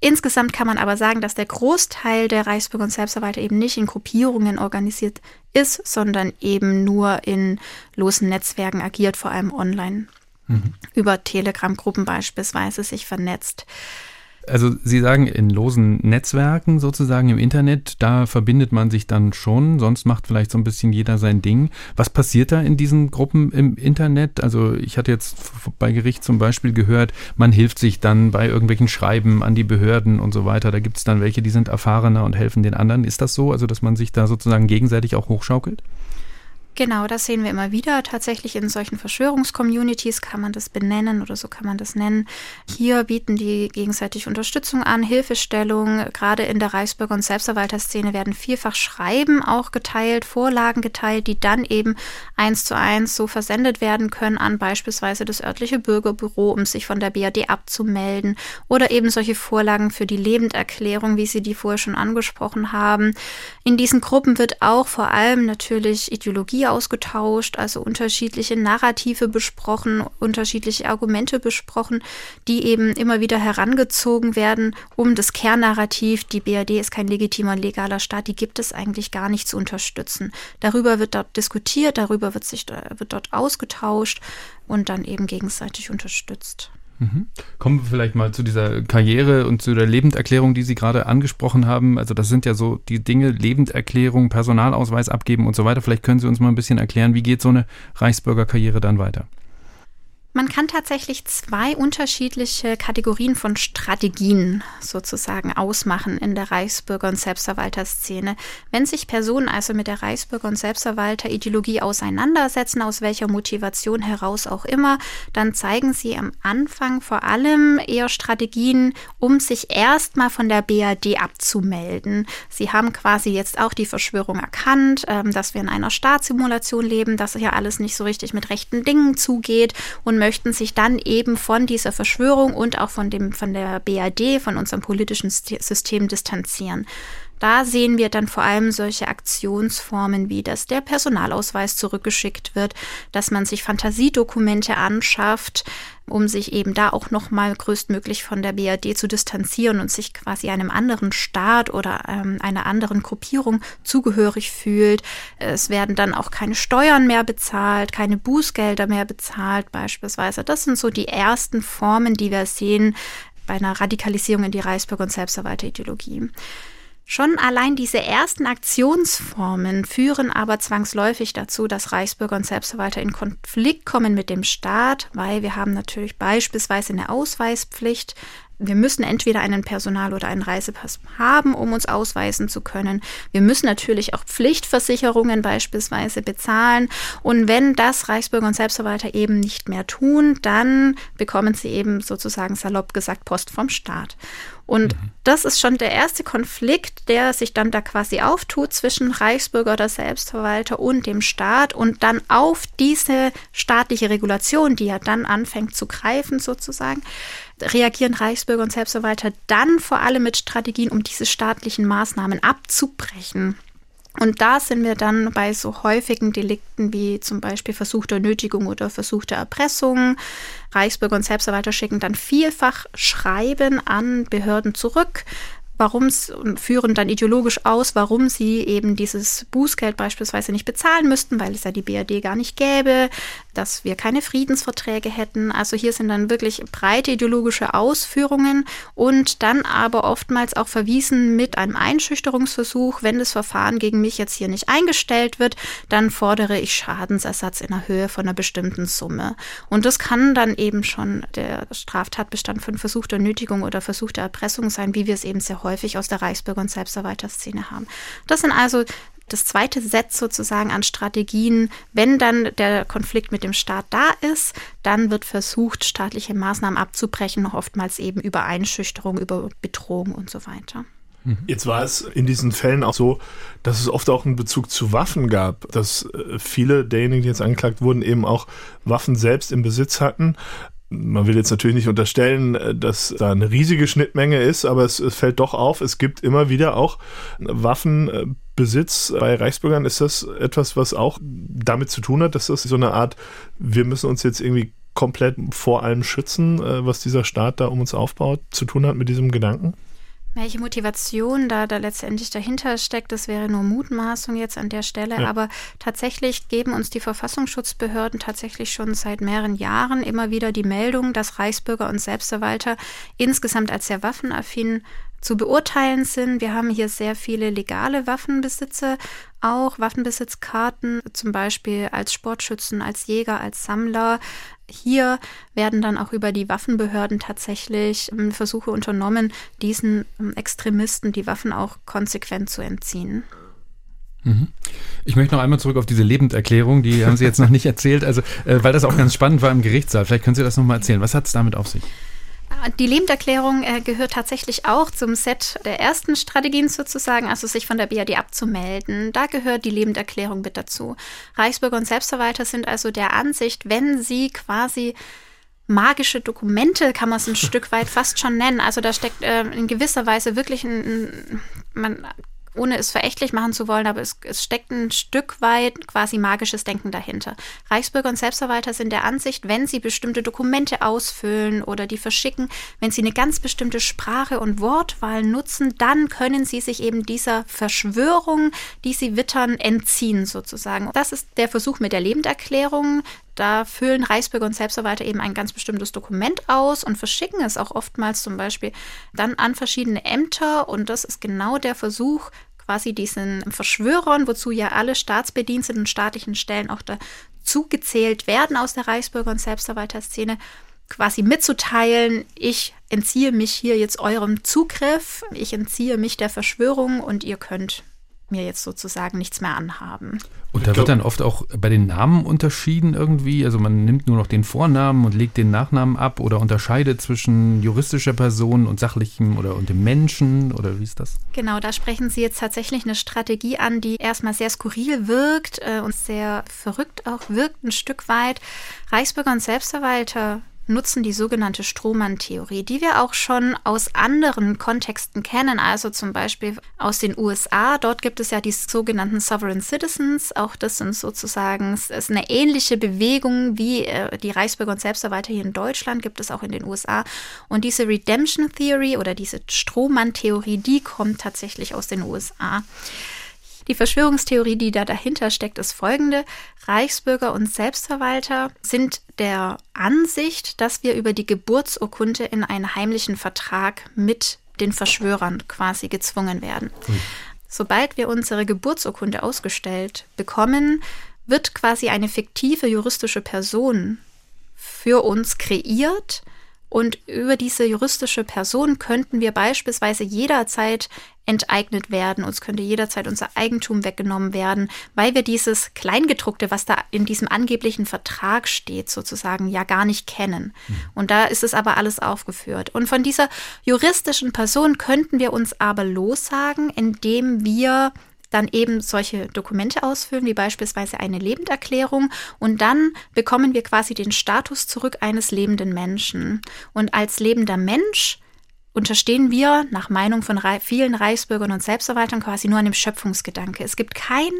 Insgesamt kann man aber sagen, dass der Großteil der Reichsbürger und Selbstverwalter eben nicht in Gruppierungen organisiert ist, sondern eben nur in losen Netzwerken agiert, vor allem online. Mhm. Über Telegram-Gruppen beispielsweise sich vernetzt also Sie sagen in losen Netzwerken sozusagen im Internet, da verbindet man sich dann schon, sonst macht vielleicht so ein bisschen jeder sein Ding. Was passiert da in diesen Gruppen im Internet? Also ich hatte jetzt bei Gericht zum Beispiel gehört, man hilft sich dann bei irgendwelchen Schreiben an die Behörden und so weiter. Da gibt es dann welche, die sind erfahrener und helfen den anderen. Ist das so? Also dass man sich da sozusagen gegenseitig auch hochschaukelt? Genau, das sehen wir immer wieder. Tatsächlich in solchen Verschwörungscommunities kann man das benennen oder so kann man das nennen. Hier bieten die gegenseitig Unterstützung an, Hilfestellung. Gerade in der Reichsbürger- und Selbstverwalterszene werden vielfach Schreiben auch geteilt, Vorlagen geteilt, die dann eben eins zu eins so versendet werden können an beispielsweise das örtliche Bürgerbüro, um sich von der BRD abzumelden. Oder eben solche Vorlagen für die Lebenderklärung, wie Sie die vorher schon angesprochen haben. In diesen Gruppen wird auch vor allem natürlich Ideologie ausgetauscht, also unterschiedliche Narrative besprochen, unterschiedliche Argumente besprochen, die eben immer wieder herangezogen werden, um das Kernnarrativ, die BRD ist kein legitimer legaler Staat, die gibt es eigentlich gar nicht zu unterstützen. Darüber wird dort diskutiert, darüber wird sich wird dort ausgetauscht und dann eben gegenseitig unterstützt. Mhm. Kommen wir vielleicht mal zu dieser Karriere und zu der Lebenderklärung, die Sie gerade angesprochen haben. Also das sind ja so die Dinge, Lebenderklärung, Personalausweis abgeben und so weiter. Vielleicht können Sie uns mal ein bisschen erklären, wie geht so eine Reichsbürgerkarriere dann weiter? Man kann tatsächlich zwei unterschiedliche Kategorien von Strategien sozusagen ausmachen in der Reichsbürger- und Selbstverwalterszene. Wenn sich Personen also mit der Reichsbürger- und Selbstverwalterideologie auseinandersetzen, aus welcher Motivation heraus auch immer, dann zeigen sie am Anfang vor allem eher Strategien, um sich erstmal von der BRD abzumelden. Sie haben quasi jetzt auch die Verschwörung erkannt, ähm, dass wir in einer Staatssimulation leben, dass hier alles nicht so richtig mit rechten Dingen zugeht und möchten sich dann eben von dieser Verschwörung und auch von dem, von der BRD, von unserem politischen System distanzieren. Da sehen wir dann vor allem solche Aktionsformen wie, dass der Personalausweis zurückgeschickt wird, dass man sich Fantasiedokumente anschafft, um sich eben da auch nochmal größtmöglich von der BRD zu distanzieren und sich quasi einem anderen Staat oder ähm, einer anderen Gruppierung zugehörig fühlt. Es werden dann auch keine Steuern mehr bezahlt, keine Bußgelder mehr bezahlt beispielsweise. Das sind so die ersten Formen, die wir sehen bei einer Radikalisierung in die Reichsbürger- und Selbsterweiter-Ideologie. Schon allein diese ersten Aktionsformen führen aber zwangsläufig dazu, dass Reichsbürger und Selbstverwalter in Konflikt kommen mit dem Staat, weil wir haben natürlich beispielsweise eine Ausweispflicht wir müssen entweder einen Personal- oder einen Reisepass haben, um uns ausweisen zu können. Wir müssen natürlich auch Pflichtversicherungen beispielsweise bezahlen. Und wenn das Reichsbürger und Selbstverwalter eben nicht mehr tun, dann bekommen sie eben sozusagen salopp gesagt Post vom Staat. Und mhm. das ist schon der erste Konflikt, der sich dann da quasi auftut zwischen Reichsbürger oder Selbstverwalter und dem Staat und dann auf diese staatliche Regulation, die ja dann anfängt zu greifen sozusagen, reagieren Reichsbürger und Selbstverwalter dann vor allem mit Strategien, um diese staatlichen Maßnahmen abzubrechen. Und da sind wir dann bei so häufigen Delikten wie zum Beispiel versuchter Nötigung oder versuchte Erpressung. Reichsbürger und Selbstverwalter schicken dann vielfach Schreiben an Behörden zurück, warum führen dann ideologisch aus, warum sie eben dieses Bußgeld beispielsweise nicht bezahlen müssten, weil es ja die BRD gar nicht gäbe, dass wir keine Friedensverträge hätten. Also hier sind dann wirklich breite ideologische Ausführungen und dann aber oftmals auch verwiesen mit einem Einschüchterungsversuch, wenn das Verfahren gegen mich jetzt hier nicht eingestellt wird, dann fordere ich Schadensersatz in der Höhe von einer bestimmten Summe. Und das kann dann eben schon der Straftatbestand von versuchter Nötigung oder versuchter Erpressung sein, wie wir es eben sehr häufig aus der Reichsbürger- und Selbsterweiterszene haben. Das sind also das zweite Set sozusagen an Strategien. Wenn dann der Konflikt mit dem Staat da ist, dann wird versucht, staatliche Maßnahmen abzubrechen, oftmals eben über Einschüchterung, über Bedrohung und so weiter. Mhm. Jetzt war es in diesen Fällen auch so, dass es oft auch einen Bezug zu Waffen gab, dass äh, viele derjenigen, die jetzt angeklagt wurden, eben auch Waffen selbst im Besitz hatten man will jetzt natürlich nicht unterstellen, äh, dass da eine riesige Schnittmenge ist, aber es, es fällt doch auf, es gibt immer wieder auch Waffenbesitz bei Reichsbürgern. Ist das etwas, was auch damit zu tun hat, dass das so eine Art, wir müssen uns jetzt irgendwie komplett vor allem schützen, äh, was dieser Staat da um uns aufbaut, zu tun hat mit diesem Gedanken? Welche Motivation da, da letztendlich dahinter steckt, das wäre nur Mutmaßung jetzt an der Stelle. Ja. Aber tatsächlich geben uns die Verfassungsschutzbehörden tatsächlich schon seit mehreren Jahren immer wieder die Meldung, dass Reichsbürger und Selbstverwalter insgesamt als sehr waffenaffin zu beurteilen sind. Wir haben hier sehr viele legale Waffenbesitzer, auch Waffenbesitzkarten, zum Beispiel als Sportschützen, als Jäger, als Sammler. Hier werden dann auch über die Waffenbehörden tatsächlich ähm, Versuche unternommen, diesen ähm, Extremisten die Waffen auch konsequent zu entziehen. Mhm. Ich möchte noch einmal zurück auf diese Lebenderklärung, die haben Sie jetzt noch nicht erzählt, also äh, weil das auch ganz spannend war im Gerichtssaal. Vielleicht können Sie das nochmal erzählen. Was hat es damit auf sich? Die Lebenderklärung äh, gehört tatsächlich auch zum Set der ersten Strategien sozusagen, also sich von der BRD abzumelden. Da gehört die Lebenderklärung mit dazu. Reichsbürger und Selbstverwalter sind also der Ansicht, wenn sie quasi magische Dokumente, kann man es ein Stück weit fast schon nennen. Also da steckt äh, in gewisser Weise wirklich ein, ein man ohne es verächtlich machen zu wollen, aber es, es, steckt ein Stück weit quasi magisches Denken dahinter. Reichsbürger und Selbstverwalter sind der Ansicht, wenn sie bestimmte Dokumente ausfüllen oder die verschicken, wenn sie eine ganz bestimmte Sprache und Wortwahl nutzen, dann können sie sich eben dieser Verschwörung, die sie wittern, entziehen sozusagen. Das ist der Versuch mit der Lebenderklärung. Da füllen Reichsbürger und Selbstverwalter eben ein ganz bestimmtes Dokument aus und verschicken es auch oftmals zum Beispiel dann an verschiedene Ämter. Und das ist genau der Versuch, quasi diesen Verschwörern, wozu ja alle Staatsbediensteten und staatlichen Stellen auch dazu gezählt werden aus der Reichsbürger- und Selbstverwalterszene, quasi mitzuteilen, ich entziehe mich hier jetzt eurem Zugriff, ich entziehe mich der Verschwörung und ihr könnt mir jetzt sozusagen nichts mehr anhaben. Und da wird dann oft auch bei den Namen unterschieden irgendwie. Also man nimmt nur noch den Vornamen und legt den Nachnamen ab oder unterscheidet zwischen juristischer Person und sachlichem oder und dem Menschen oder wie ist das? Genau, da sprechen Sie jetzt tatsächlich eine Strategie an, die erstmal sehr skurril wirkt äh, und sehr verrückt auch wirkt ein Stück weit. Reichsbürger und Selbstverwalter nutzen die sogenannte Strohmann-Theorie, die wir auch schon aus anderen Kontexten kennen, also zum Beispiel aus den USA. Dort gibt es ja die sogenannten Sovereign Citizens. Auch das sind sozusagen ist eine ähnliche Bewegung wie äh, die Reichsbürger und Selbstverwalter hier in Deutschland, gibt es auch in den USA. Und diese Redemption Theory oder diese Strohmann-Theorie, die kommt tatsächlich aus den USA. Die Verschwörungstheorie, die da dahinter steckt, ist folgende. Reichsbürger und Selbstverwalter sind der Ansicht, dass wir über die Geburtsurkunde in einen heimlichen Vertrag mit den Verschwörern quasi gezwungen werden. Hm. Sobald wir unsere Geburtsurkunde ausgestellt bekommen, wird quasi eine fiktive juristische Person für uns kreiert, und über diese juristische Person könnten wir beispielsweise jederzeit enteignet werden. Uns könnte jederzeit unser Eigentum weggenommen werden, weil wir dieses Kleingedruckte, was da in diesem angeblichen Vertrag steht, sozusagen ja gar nicht kennen. Mhm. Und da ist es aber alles aufgeführt. Und von dieser juristischen Person könnten wir uns aber lossagen, indem wir dann eben solche Dokumente ausfüllen, wie beispielsweise eine Lebenderklärung. Und dann bekommen wir quasi den Status zurück eines lebenden Menschen. Und als lebender Mensch unterstehen wir nach Meinung von vielen Reichsbürgern und Selbstverwaltern quasi nur einem Schöpfungsgedanke. Es gibt kein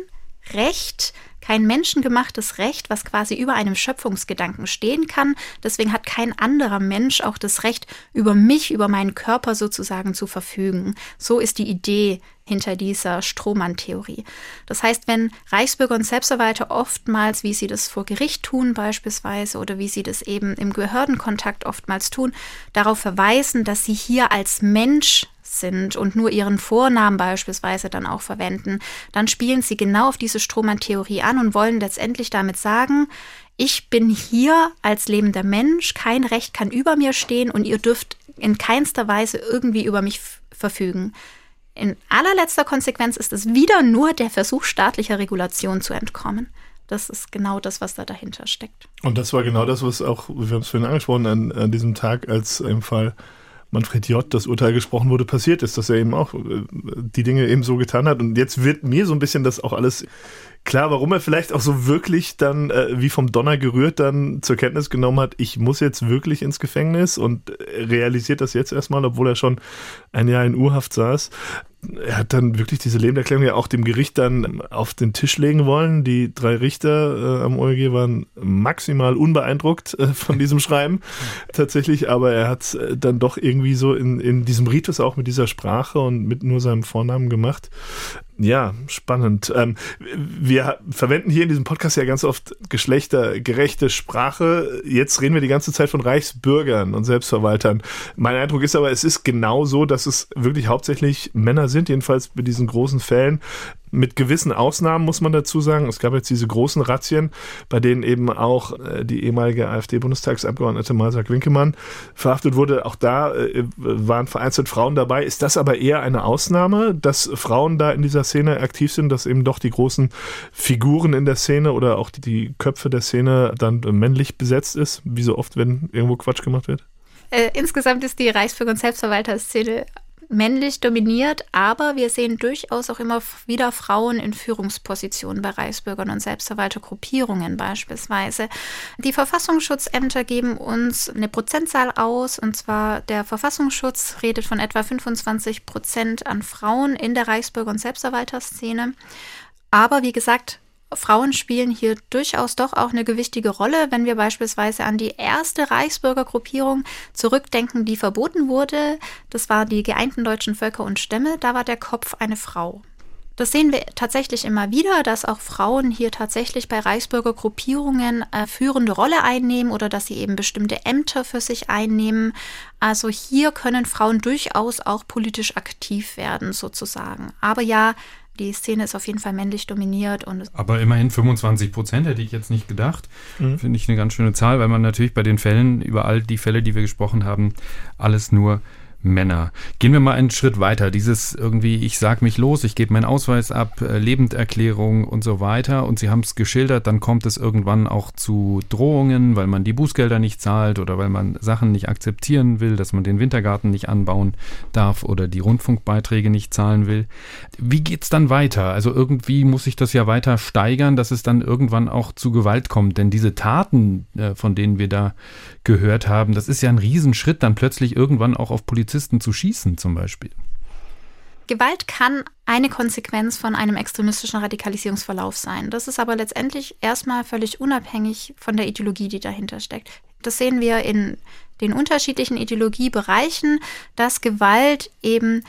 Recht, kein menschengemachtes Recht, was quasi über einem Schöpfungsgedanken stehen kann. Deswegen hat kein anderer Mensch auch das Recht, über mich, über meinen Körper sozusagen zu verfügen. So ist die Idee hinter dieser Strohmann-Theorie. Das heißt, wenn Reichsbürger und Selbstverwalter oftmals, wie sie das vor Gericht tun beispielsweise oder wie sie das eben im Behördenkontakt oftmals tun, darauf verweisen, dass sie hier als Mensch sind und nur ihren Vornamen beispielsweise dann auch verwenden, dann spielen sie genau auf diese Strohmann-Theorie an und wollen letztendlich damit sagen, ich bin hier als lebender Mensch, kein Recht kann über mir stehen und ihr dürft in keinster Weise irgendwie über mich verfügen. In allerletzter Konsequenz ist es wieder nur der Versuch staatlicher Regulation zu entkommen. Das ist genau das, was da dahinter steckt. Und das war genau das, was auch, wir haben es vorhin angesprochen, an, an diesem Tag, als im Fall Manfred J. das Urteil gesprochen wurde, passiert ist, dass er eben auch äh, die Dinge eben so getan hat. Und jetzt wird mir so ein bisschen das auch alles klar, warum er vielleicht auch so wirklich dann äh, wie vom Donner gerührt dann zur Kenntnis genommen hat, ich muss jetzt wirklich ins Gefängnis und realisiert das jetzt erstmal, obwohl er schon ein Jahr in Urhaft saß er hat dann wirklich diese Lebenserklärung ja auch dem Gericht dann auf den Tisch legen wollen. Die drei Richter äh, am OLG waren maximal unbeeindruckt äh, von diesem Schreiben tatsächlich, aber er hat äh, dann doch irgendwie so in, in diesem Ritus auch mit dieser Sprache und mit nur seinem Vornamen gemacht. Ja, spannend. Ähm, wir verwenden hier in diesem Podcast ja ganz oft geschlechtergerechte Sprache. Jetzt reden wir die ganze Zeit von Reichsbürgern und Selbstverwaltern. Mein Eindruck ist aber, es ist genau so, dass es wirklich hauptsächlich Männer sind, jedenfalls bei diesen großen Fällen mit gewissen Ausnahmen muss man dazu sagen. Es gab jetzt diese großen Razzien, bei denen eben auch äh, die ehemalige AfD-Bundestagsabgeordnete Marsak Winkemann verhaftet wurde. Auch da äh, waren vereinzelt Frauen dabei. Ist das aber eher eine Ausnahme, dass Frauen da in dieser Szene aktiv sind, dass eben doch die großen Figuren in der Szene oder auch die, die Köpfe der Szene dann männlich besetzt ist, wie so oft, wenn irgendwo Quatsch gemacht wird? Äh, insgesamt ist die Reichsbürger- und Selbstverwalter-Szene männlich dominiert, aber wir sehen durchaus auch immer wieder Frauen in Führungspositionen bei Reichsbürgern und Selbstverwaltergruppierungen beispielsweise. Die Verfassungsschutzämter geben uns eine Prozentzahl aus, und zwar der Verfassungsschutz redet von etwa 25 Prozent an Frauen in der Reichsbürger- und Selbstverwalterszene. Aber wie gesagt, Frauen spielen hier durchaus doch auch eine gewichtige Rolle, wenn wir beispielsweise an die erste Reichsbürgergruppierung zurückdenken, die verboten wurde. Das war die geeinten deutschen Völker und Stämme. Da war der Kopf eine Frau. Das sehen wir tatsächlich immer wieder, dass auch Frauen hier tatsächlich bei Reichsbürgergruppierungen äh, führende Rolle einnehmen oder dass sie eben bestimmte Ämter für sich einnehmen. Also hier können Frauen durchaus auch politisch aktiv werden, sozusagen. Aber ja, die Szene ist auf jeden Fall männlich dominiert. Und Aber immerhin 25 Prozent hätte ich jetzt nicht gedacht. Mhm. Finde ich eine ganz schöne Zahl, weil man natürlich bei den Fällen, über all die Fälle, die wir gesprochen haben, alles nur Männer. Gehen wir mal einen Schritt weiter. Dieses irgendwie, ich sag mich los, ich gebe meinen Ausweis ab, äh, Lebenderklärung und so weiter. Und Sie haben es geschildert, dann kommt es irgendwann auch zu Drohungen, weil man die Bußgelder nicht zahlt oder weil man Sachen nicht akzeptieren will, dass man den Wintergarten nicht anbauen darf oder die Rundfunkbeiträge nicht zahlen will. Wie geht's dann weiter? Also irgendwie muss sich das ja weiter steigern, dass es dann irgendwann auch zu Gewalt kommt. Denn diese Taten, äh, von denen wir da gehört haben, das ist ja ein Riesenschritt, dann plötzlich irgendwann auch auf Polizei Polizisten zu schießen zum Beispiel? Gewalt kann eine Konsequenz von einem extremistischen Radikalisierungsverlauf sein. Das ist aber letztendlich erstmal völlig unabhängig von der Ideologie, die dahinter steckt. Das sehen wir in den unterschiedlichen Ideologiebereichen, dass Gewalt eben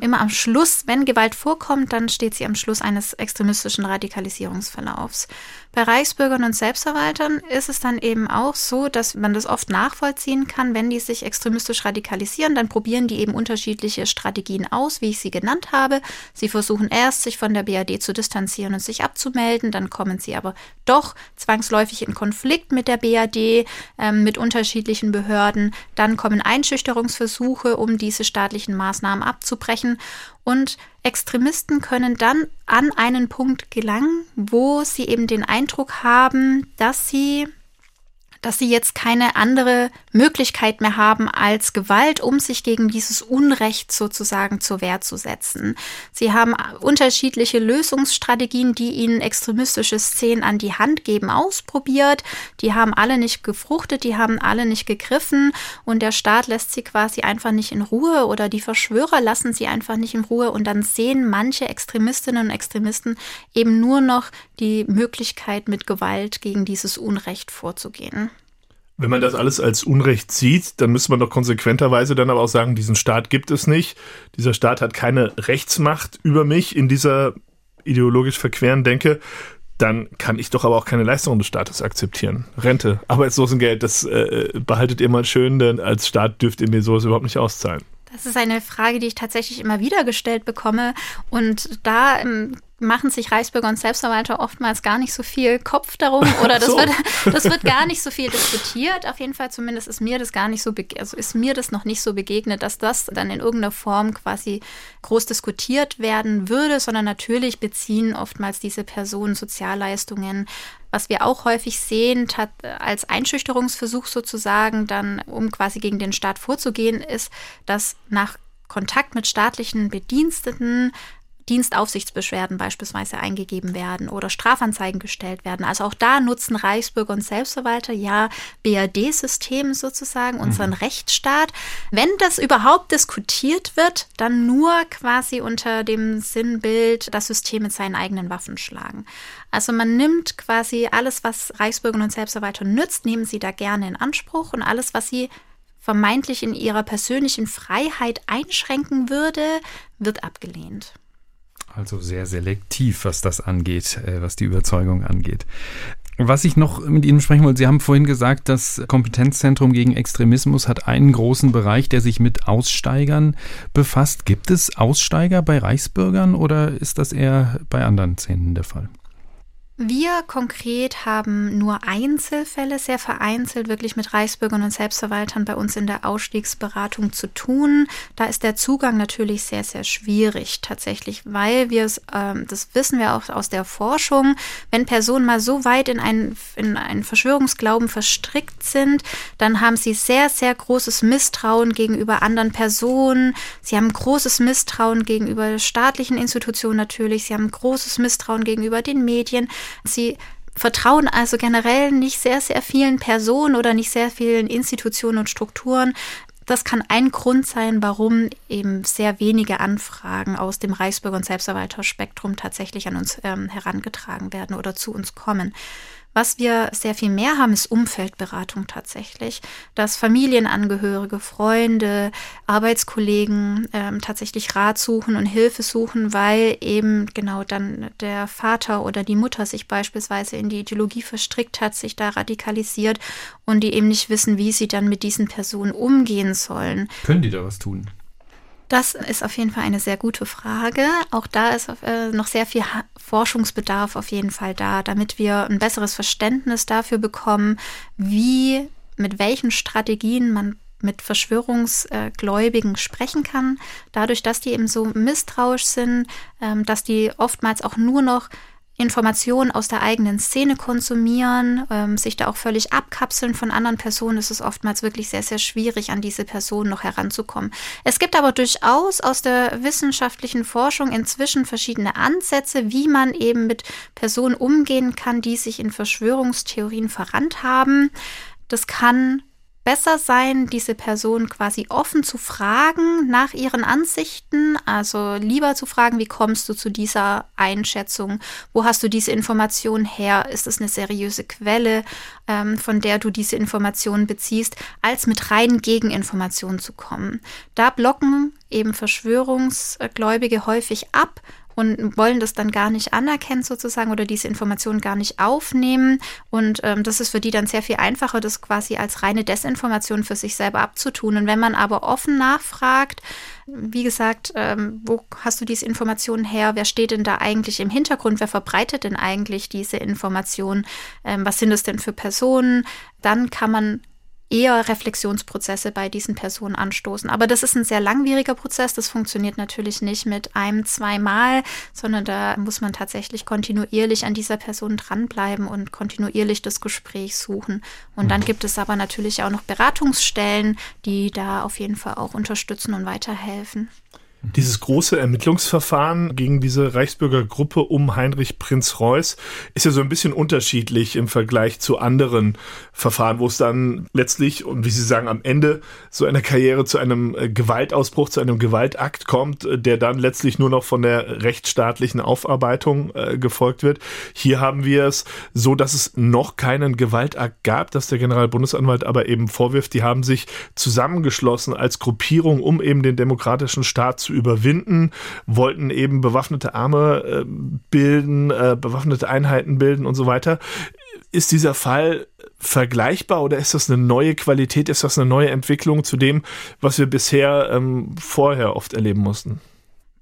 immer am Schluss, wenn Gewalt vorkommt, dann steht sie am Schluss eines extremistischen Radikalisierungsverlaufs. Bei Reichsbürgern und Selbstverwaltern ist es dann eben auch so, dass man das oft nachvollziehen kann, wenn die sich extremistisch radikalisieren, dann probieren die eben unterschiedliche Strategien aus, wie ich sie genannt habe. Sie versuchen erst, sich von der BRD zu distanzieren und sich abzumelden, dann kommen sie aber doch zwangsläufig in Konflikt mit der BRD, äh, mit unterschiedlichen Behörden. Dann kommen Einschüchterungsversuche, um diese staatlichen Maßnahmen abzubrechen. Und Extremisten können dann an einen Punkt gelangen, wo sie eben den Eindruck haben, dass sie dass sie jetzt keine andere Möglichkeit mehr haben als Gewalt, um sich gegen dieses Unrecht sozusagen zur Wehr zu setzen. Sie haben unterschiedliche Lösungsstrategien, die ihnen extremistische Szenen an die Hand geben, ausprobiert. Die haben alle nicht gefruchtet, die haben alle nicht gegriffen und der Staat lässt sie quasi einfach nicht in Ruhe oder die Verschwörer lassen sie einfach nicht in Ruhe und dann sehen manche Extremistinnen und Extremisten eben nur noch die Möglichkeit, mit Gewalt gegen dieses Unrecht vorzugehen. Wenn man das alles als Unrecht sieht, dann müsste man doch konsequenterweise dann aber auch sagen, diesen Staat gibt es nicht. Dieser Staat hat keine Rechtsmacht über mich in dieser ideologisch verqueren Denke. Dann kann ich doch aber auch keine Leistungen des Staates akzeptieren. Rente, Arbeitslosengeld, das äh, behaltet ihr mal schön, denn als Staat dürft ihr mir sowas überhaupt nicht auszahlen. Das ist eine Frage, die ich tatsächlich immer wieder gestellt bekomme. Und da ähm, machen sich Reichsbürger und Selbstverwalter oftmals gar nicht so viel Kopf darum oder das, so. wird, das wird gar nicht so viel diskutiert. Auf jeden Fall zumindest ist mir das gar nicht so, also ist mir das noch nicht so begegnet, dass das dann in irgendeiner Form quasi groß diskutiert werden würde, sondern natürlich beziehen oftmals diese Personen Sozialleistungen. Was wir auch häufig sehen, als Einschüchterungsversuch sozusagen, dann um quasi gegen den Staat vorzugehen, ist, dass nach Kontakt mit staatlichen Bediensteten Dienstaufsichtsbeschwerden beispielsweise eingegeben werden oder Strafanzeigen gestellt werden. Also auch da nutzen Reichsbürger und Selbstverwalter ja BRD-System sozusagen, unseren mhm. Rechtsstaat. Wenn das überhaupt diskutiert wird, dann nur quasi unter dem Sinnbild, das System mit seinen eigenen Waffen schlagen. Also man nimmt quasi alles, was Reichsbürger und Selbstverwalter nützt, nehmen sie da gerne in Anspruch und alles, was sie vermeintlich in ihrer persönlichen Freiheit einschränken würde, wird abgelehnt. Also sehr selektiv, was das angeht, äh, was die Überzeugung angeht. Was ich noch mit Ihnen sprechen wollte, Sie haben vorhin gesagt, das Kompetenzzentrum gegen Extremismus hat einen großen Bereich, der sich mit Aussteigern befasst. Gibt es Aussteiger bei Reichsbürgern oder ist das eher bei anderen Szenen der Fall? Wir konkret haben nur Einzelfälle, sehr vereinzelt, wirklich mit Reichsbürgern und Selbstverwaltern bei uns in der Ausstiegsberatung zu tun. Da ist der Zugang natürlich sehr, sehr schwierig tatsächlich, weil wir es, ähm, das wissen wir auch aus der Forschung, wenn Personen mal so weit in einen, in einen Verschwörungsglauben verstrickt sind, dann haben sie sehr, sehr großes Misstrauen gegenüber anderen Personen. Sie haben großes Misstrauen gegenüber staatlichen Institutionen natürlich. Sie haben großes Misstrauen gegenüber den Medien. Sie vertrauen also generell nicht sehr, sehr vielen Personen oder nicht sehr vielen Institutionen und Strukturen. Das kann ein Grund sein, warum eben sehr wenige Anfragen aus dem Reichsbürger- und Selbstverwalterspektrum tatsächlich an uns ähm, herangetragen werden oder zu uns kommen. Was wir sehr viel mehr haben, ist Umfeldberatung tatsächlich, dass Familienangehörige, Freunde, Arbeitskollegen ähm, tatsächlich Rat suchen und Hilfe suchen, weil eben genau dann der Vater oder die Mutter sich beispielsweise in die Ideologie verstrickt hat, sich da radikalisiert und die eben nicht wissen, wie sie dann mit diesen Personen umgehen sollen. Können die da was tun? Das ist auf jeden Fall eine sehr gute Frage. Auch da ist äh, noch sehr viel Forschungsbedarf auf jeden Fall da, damit wir ein besseres Verständnis dafür bekommen, wie, mit welchen Strategien man mit Verschwörungsgläubigen sprechen kann. Dadurch, dass die eben so misstrauisch sind, ähm, dass die oftmals auch nur noch Informationen aus der eigenen Szene konsumieren, ähm, sich da auch völlig abkapseln von anderen Personen, ist es oftmals wirklich sehr, sehr schwierig, an diese Personen noch heranzukommen. Es gibt aber durchaus aus der wissenschaftlichen Forschung inzwischen verschiedene Ansätze, wie man eben mit Personen umgehen kann, die sich in Verschwörungstheorien verrannt haben. Das kann besser sein, diese Person quasi offen zu fragen nach ihren Ansichten, also lieber zu fragen, wie kommst du zu dieser Einschätzung, wo hast du diese Information her, ist es eine seriöse Quelle, ähm, von der du diese Informationen beziehst, als mit reinen Gegeninformationen zu kommen. Da blocken eben Verschwörungsgläubige häufig ab und wollen das dann gar nicht anerkennen sozusagen oder diese Informationen gar nicht aufnehmen. Und ähm, das ist für die dann sehr viel einfacher, das quasi als reine Desinformation für sich selber abzutun. Und wenn man aber offen nachfragt, wie gesagt, ähm, wo hast du diese Informationen her? Wer steht denn da eigentlich im Hintergrund? Wer verbreitet denn eigentlich diese Informationen? Ähm, was sind es denn für Personen? Dann kann man eher Reflexionsprozesse bei diesen Personen anstoßen. Aber das ist ein sehr langwieriger Prozess. Das funktioniert natürlich nicht mit einem, zweimal, sondern da muss man tatsächlich kontinuierlich an dieser Person dranbleiben und kontinuierlich das Gespräch suchen. Und dann mhm. gibt es aber natürlich auch noch Beratungsstellen, die da auf jeden Fall auch unterstützen und weiterhelfen. Dieses große Ermittlungsverfahren gegen diese Reichsbürgergruppe um Heinrich Prinz Reuß ist ja so ein bisschen unterschiedlich im Vergleich zu anderen Verfahren, wo es dann letztlich und wie Sie sagen am Ende so einer Karriere zu einem äh, Gewaltausbruch, zu einem Gewaltakt kommt, äh, der dann letztlich nur noch von der rechtsstaatlichen Aufarbeitung äh, gefolgt wird. Hier haben wir es so, dass es noch keinen Gewaltakt gab, dass der Generalbundesanwalt aber eben vorwirft, die haben sich zusammengeschlossen als Gruppierung, um eben den demokratischen Staat zu überwinden, wollten eben bewaffnete Arme äh, bilden, äh, bewaffnete Einheiten bilden und so weiter. Ist dieser Fall vergleichbar oder ist das eine neue Qualität, ist das eine neue Entwicklung zu dem, was wir bisher ähm, vorher oft erleben mussten?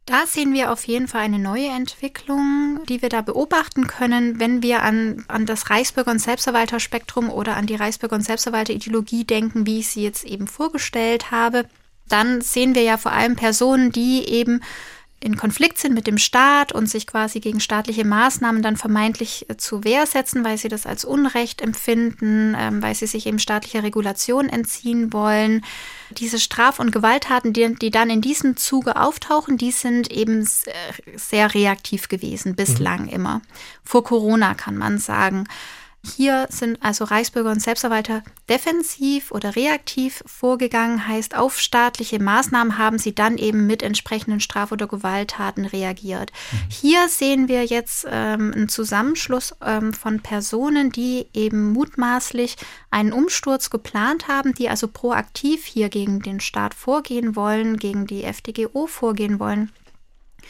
Da sehen wir auf jeden Fall eine neue Entwicklung, die wir da beobachten können, wenn wir an, an das Reichsbürger- und Selbstverwalterspektrum oder an die Reichsbürger- und Selbstverwalterideologie denken, wie ich sie jetzt eben vorgestellt habe dann sehen wir ja vor allem Personen, die eben in Konflikt sind mit dem Staat und sich quasi gegen staatliche Maßnahmen dann vermeintlich äh, zu Wehr setzen, weil sie das als Unrecht empfinden, ähm, weil sie sich eben staatlicher Regulation entziehen wollen. Diese Straf- und Gewalttaten, die, die, dann in diesem Zuge auftauchen, die sind eben sehr reaktiv gewesen, bislang mhm. immer. Vor Corona kann man sagen. Hier sind also Reichsbürger und Selbstverwalter defensiv oder reaktiv vorgegangen, heißt auf staatliche Maßnahmen haben sie dann eben mit entsprechenden Straf- oder Gewalttaten reagiert. Mhm. Hier sehen wir jetzt ähm, einen Zusammenschluss ähm, von Personen, die eben mutmaßlich einen Umsturz geplant haben, die also proaktiv hier gegen den Staat vorgehen wollen, gegen die FDGO vorgehen wollen.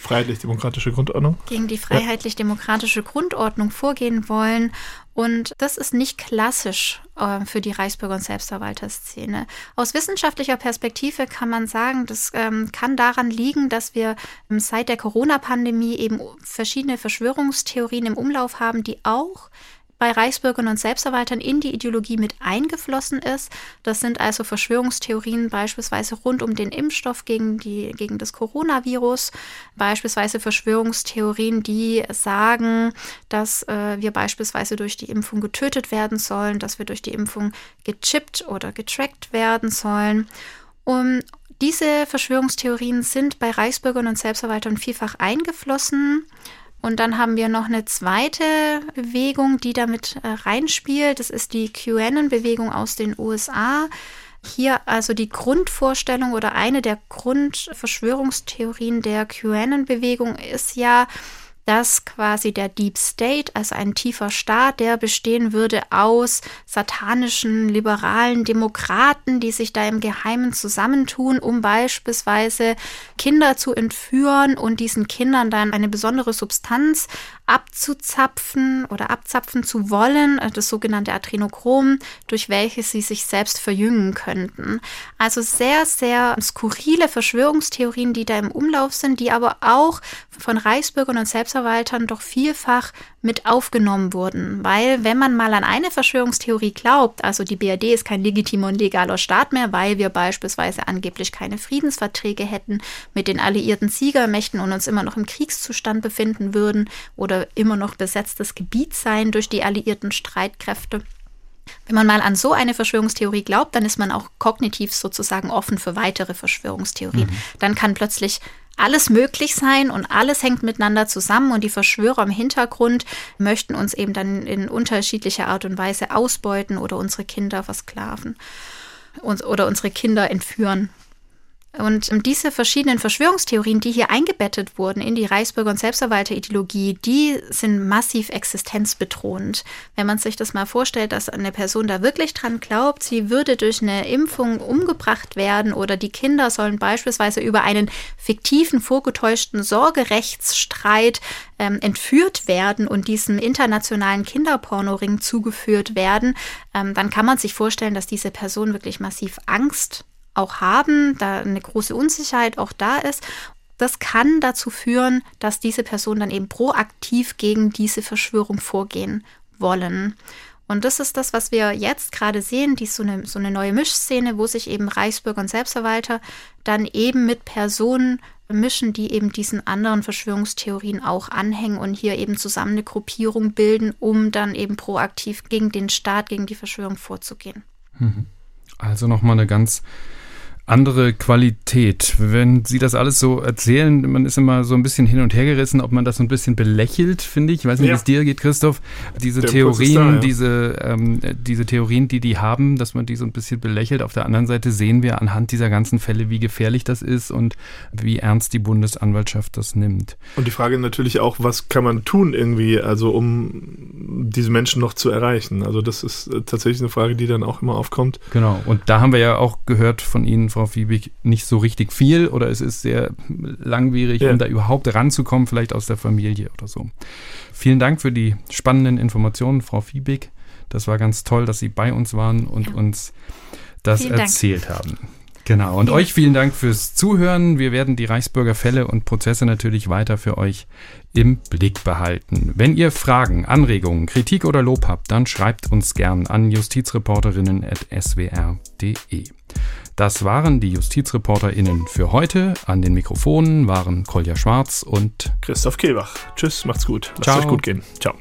Freiheitlich-demokratische Grundordnung? Gegen die freiheitlich-demokratische Grundordnung vorgehen wollen. Und das ist nicht klassisch äh, für die Reichsbürger- und Selbstverwalterszene. Aus wissenschaftlicher Perspektive kann man sagen, das ähm, kann daran liegen, dass wir ähm, seit der Corona-Pandemie eben verschiedene Verschwörungstheorien im Umlauf haben, die auch bei Reichsbürgern und Selbstverwaltern in die Ideologie mit eingeflossen ist. Das sind also Verschwörungstheorien beispielsweise rund um den Impfstoff gegen, die, gegen das Coronavirus, beispielsweise Verschwörungstheorien, die sagen, dass äh, wir beispielsweise durch die Impfung getötet werden sollen, dass wir durch die Impfung gechippt oder getrackt werden sollen. Und diese Verschwörungstheorien sind bei Reichsbürgern und Selbstverwaltern vielfach eingeflossen. Und dann haben wir noch eine zweite Bewegung, die damit äh, reinspielt. Das ist die QAnon-Bewegung aus den USA. Hier also die Grundvorstellung oder eine der Grundverschwörungstheorien der QAnon-Bewegung ist ja, dass quasi der Deep State, also ein tiefer Staat, der bestehen würde aus satanischen, liberalen Demokraten, die sich da im Geheimen zusammentun, um beispielsweise Kinder zu entführen und diesen Kindern dann eine besondere Substanz abzuzapfen oder abzapfen zu wollen, äh, das sogenannte Adrenochrom, durch welches sie sich selbst verjüngen könnten. Also sehr, sehr skurrile Verschwörungstheorien, die da im Umlauf sind, die aber auch von Reichsbürgern und Selbstverwaltern doch vielfach mit aufgenommen wurden. Weil wenn man mal an eine Verschwörungstheorie glaubt, also die BRD ist kein legitimer und legaler Staat mehr, weil wir beispielsweise angeblich keine Friedensverträge hätten mit den alliierten Siegermächten und uns immer noch im Kriegszustand befinden würden oder immer noch besetztes Gebiet sein durch die alliierten Streitkräfte. Wenn man mal an so eine Verschwörungstheorie glaubt, dann ist man auch kognitiv sozusagen offen für weitere Verschwörungstheorien. Mhm. Dann kann plötzlich alles möglich sein und alles hängt miteinander zusammen und die Verschwörer im Hintergrund möchten uns eben dann in unterschiedlicher Art und Weise ausbeuten oder unsere Kinder versklaven oder unsere Kinder entführen. Und diese verschiedenen Verschwörungstheorien, die hier eingebettet wurden in die Reichsbürger- und Selbstverwalterideologie, die sind massiv existenzbedrohend. Wenn man sich das mal vorstellt, dass eine Person da wirklich dran glaubt, sie würde durch eine Impfung umgebracht werden oder die Kinder sollen beispielsweise über einen fiktiven, vorgetäuschten Sorgerechtsstreit ähm, entführt werden und diesem internationalen Kinderpornoring zugeführt werden, ähm, dann kann man sich vorstellen, dass diese Person wirklich massiv Angst auch haben, da eine große Unsicherheit auch da ist. Das kann dazu führen, dass diese Personen dann eben proaktiv gegen diese Verschwörung vorgehen wollen. Und das ist das, was wir jetzt gerade sehen, die so eine, so eine neue Mischszene, wo sich eben Reichsbürger und Selbstverwalter dann eben mit Personen mischen, die eben diesen anderen Verschwörungstheorien auch anhängen und hier eben zusammen eine Gruppierung bilden, um dann eben proaktiv gegen den Staat, gegen die Verschwörung vorzugehen. Mhm. Also nochmal eine ganz andere Qualität. Wenn Sie das alles so erzählen, man ist immer so ein bisschen hin und her gerissen, ob man das so ein bisschen belächelt, finde ich. Ich weiß nicht, ja. wie es dir geht, Christoph. Diese Der Theorien, da, ja. diese, ähm, diese Theorien, die die haben, dass man die so ein bisschen belächelt. Auf der anderen Seite sehen wir anhand dieser ganzen Fälle, wie gefährlich das ist und wie ernst die Bundesanwaltschaft das nimmt. Und die Frage natürlich auch, was kann man tun irgendwie, also um diese Menschen noch zu erreichen? Also das ist äh, tatsächlich eine Frage, die dann auch immer aufkommt. Genau. Und da haben wir ja auch gehört von Ihnen, Frau Fiebig nicht so richtig viel oder es ist sehr langwierig, ja. um da überhaupt ranzukommen, vielleicht aus der Familie oder so. Vielen Dank für die spannenden Informationen, Frau Fiebig. Das war ganz toll, dass Sie bei uns waren und ja. uns das vielen erzählt Dank. haben. Genau. Und ja. euch vielen Dank fürs Zuhören. Wir werden die Reichsbürger Fälle und Prozesse natürlich weiter für euch im Blick behalten. Wenn ihr Fragen, Anregungen, Kritik oder Lob habt, dann schreibt uns gern an justizreporterinnen.swr.de. Das waren die JustizreporterInnen für heute. An den Mikrofonen waren Kolja Schwarz und Christoph Kehlbach. Tschüss, macht's gut. Lasst euch gut gehen. Ciao.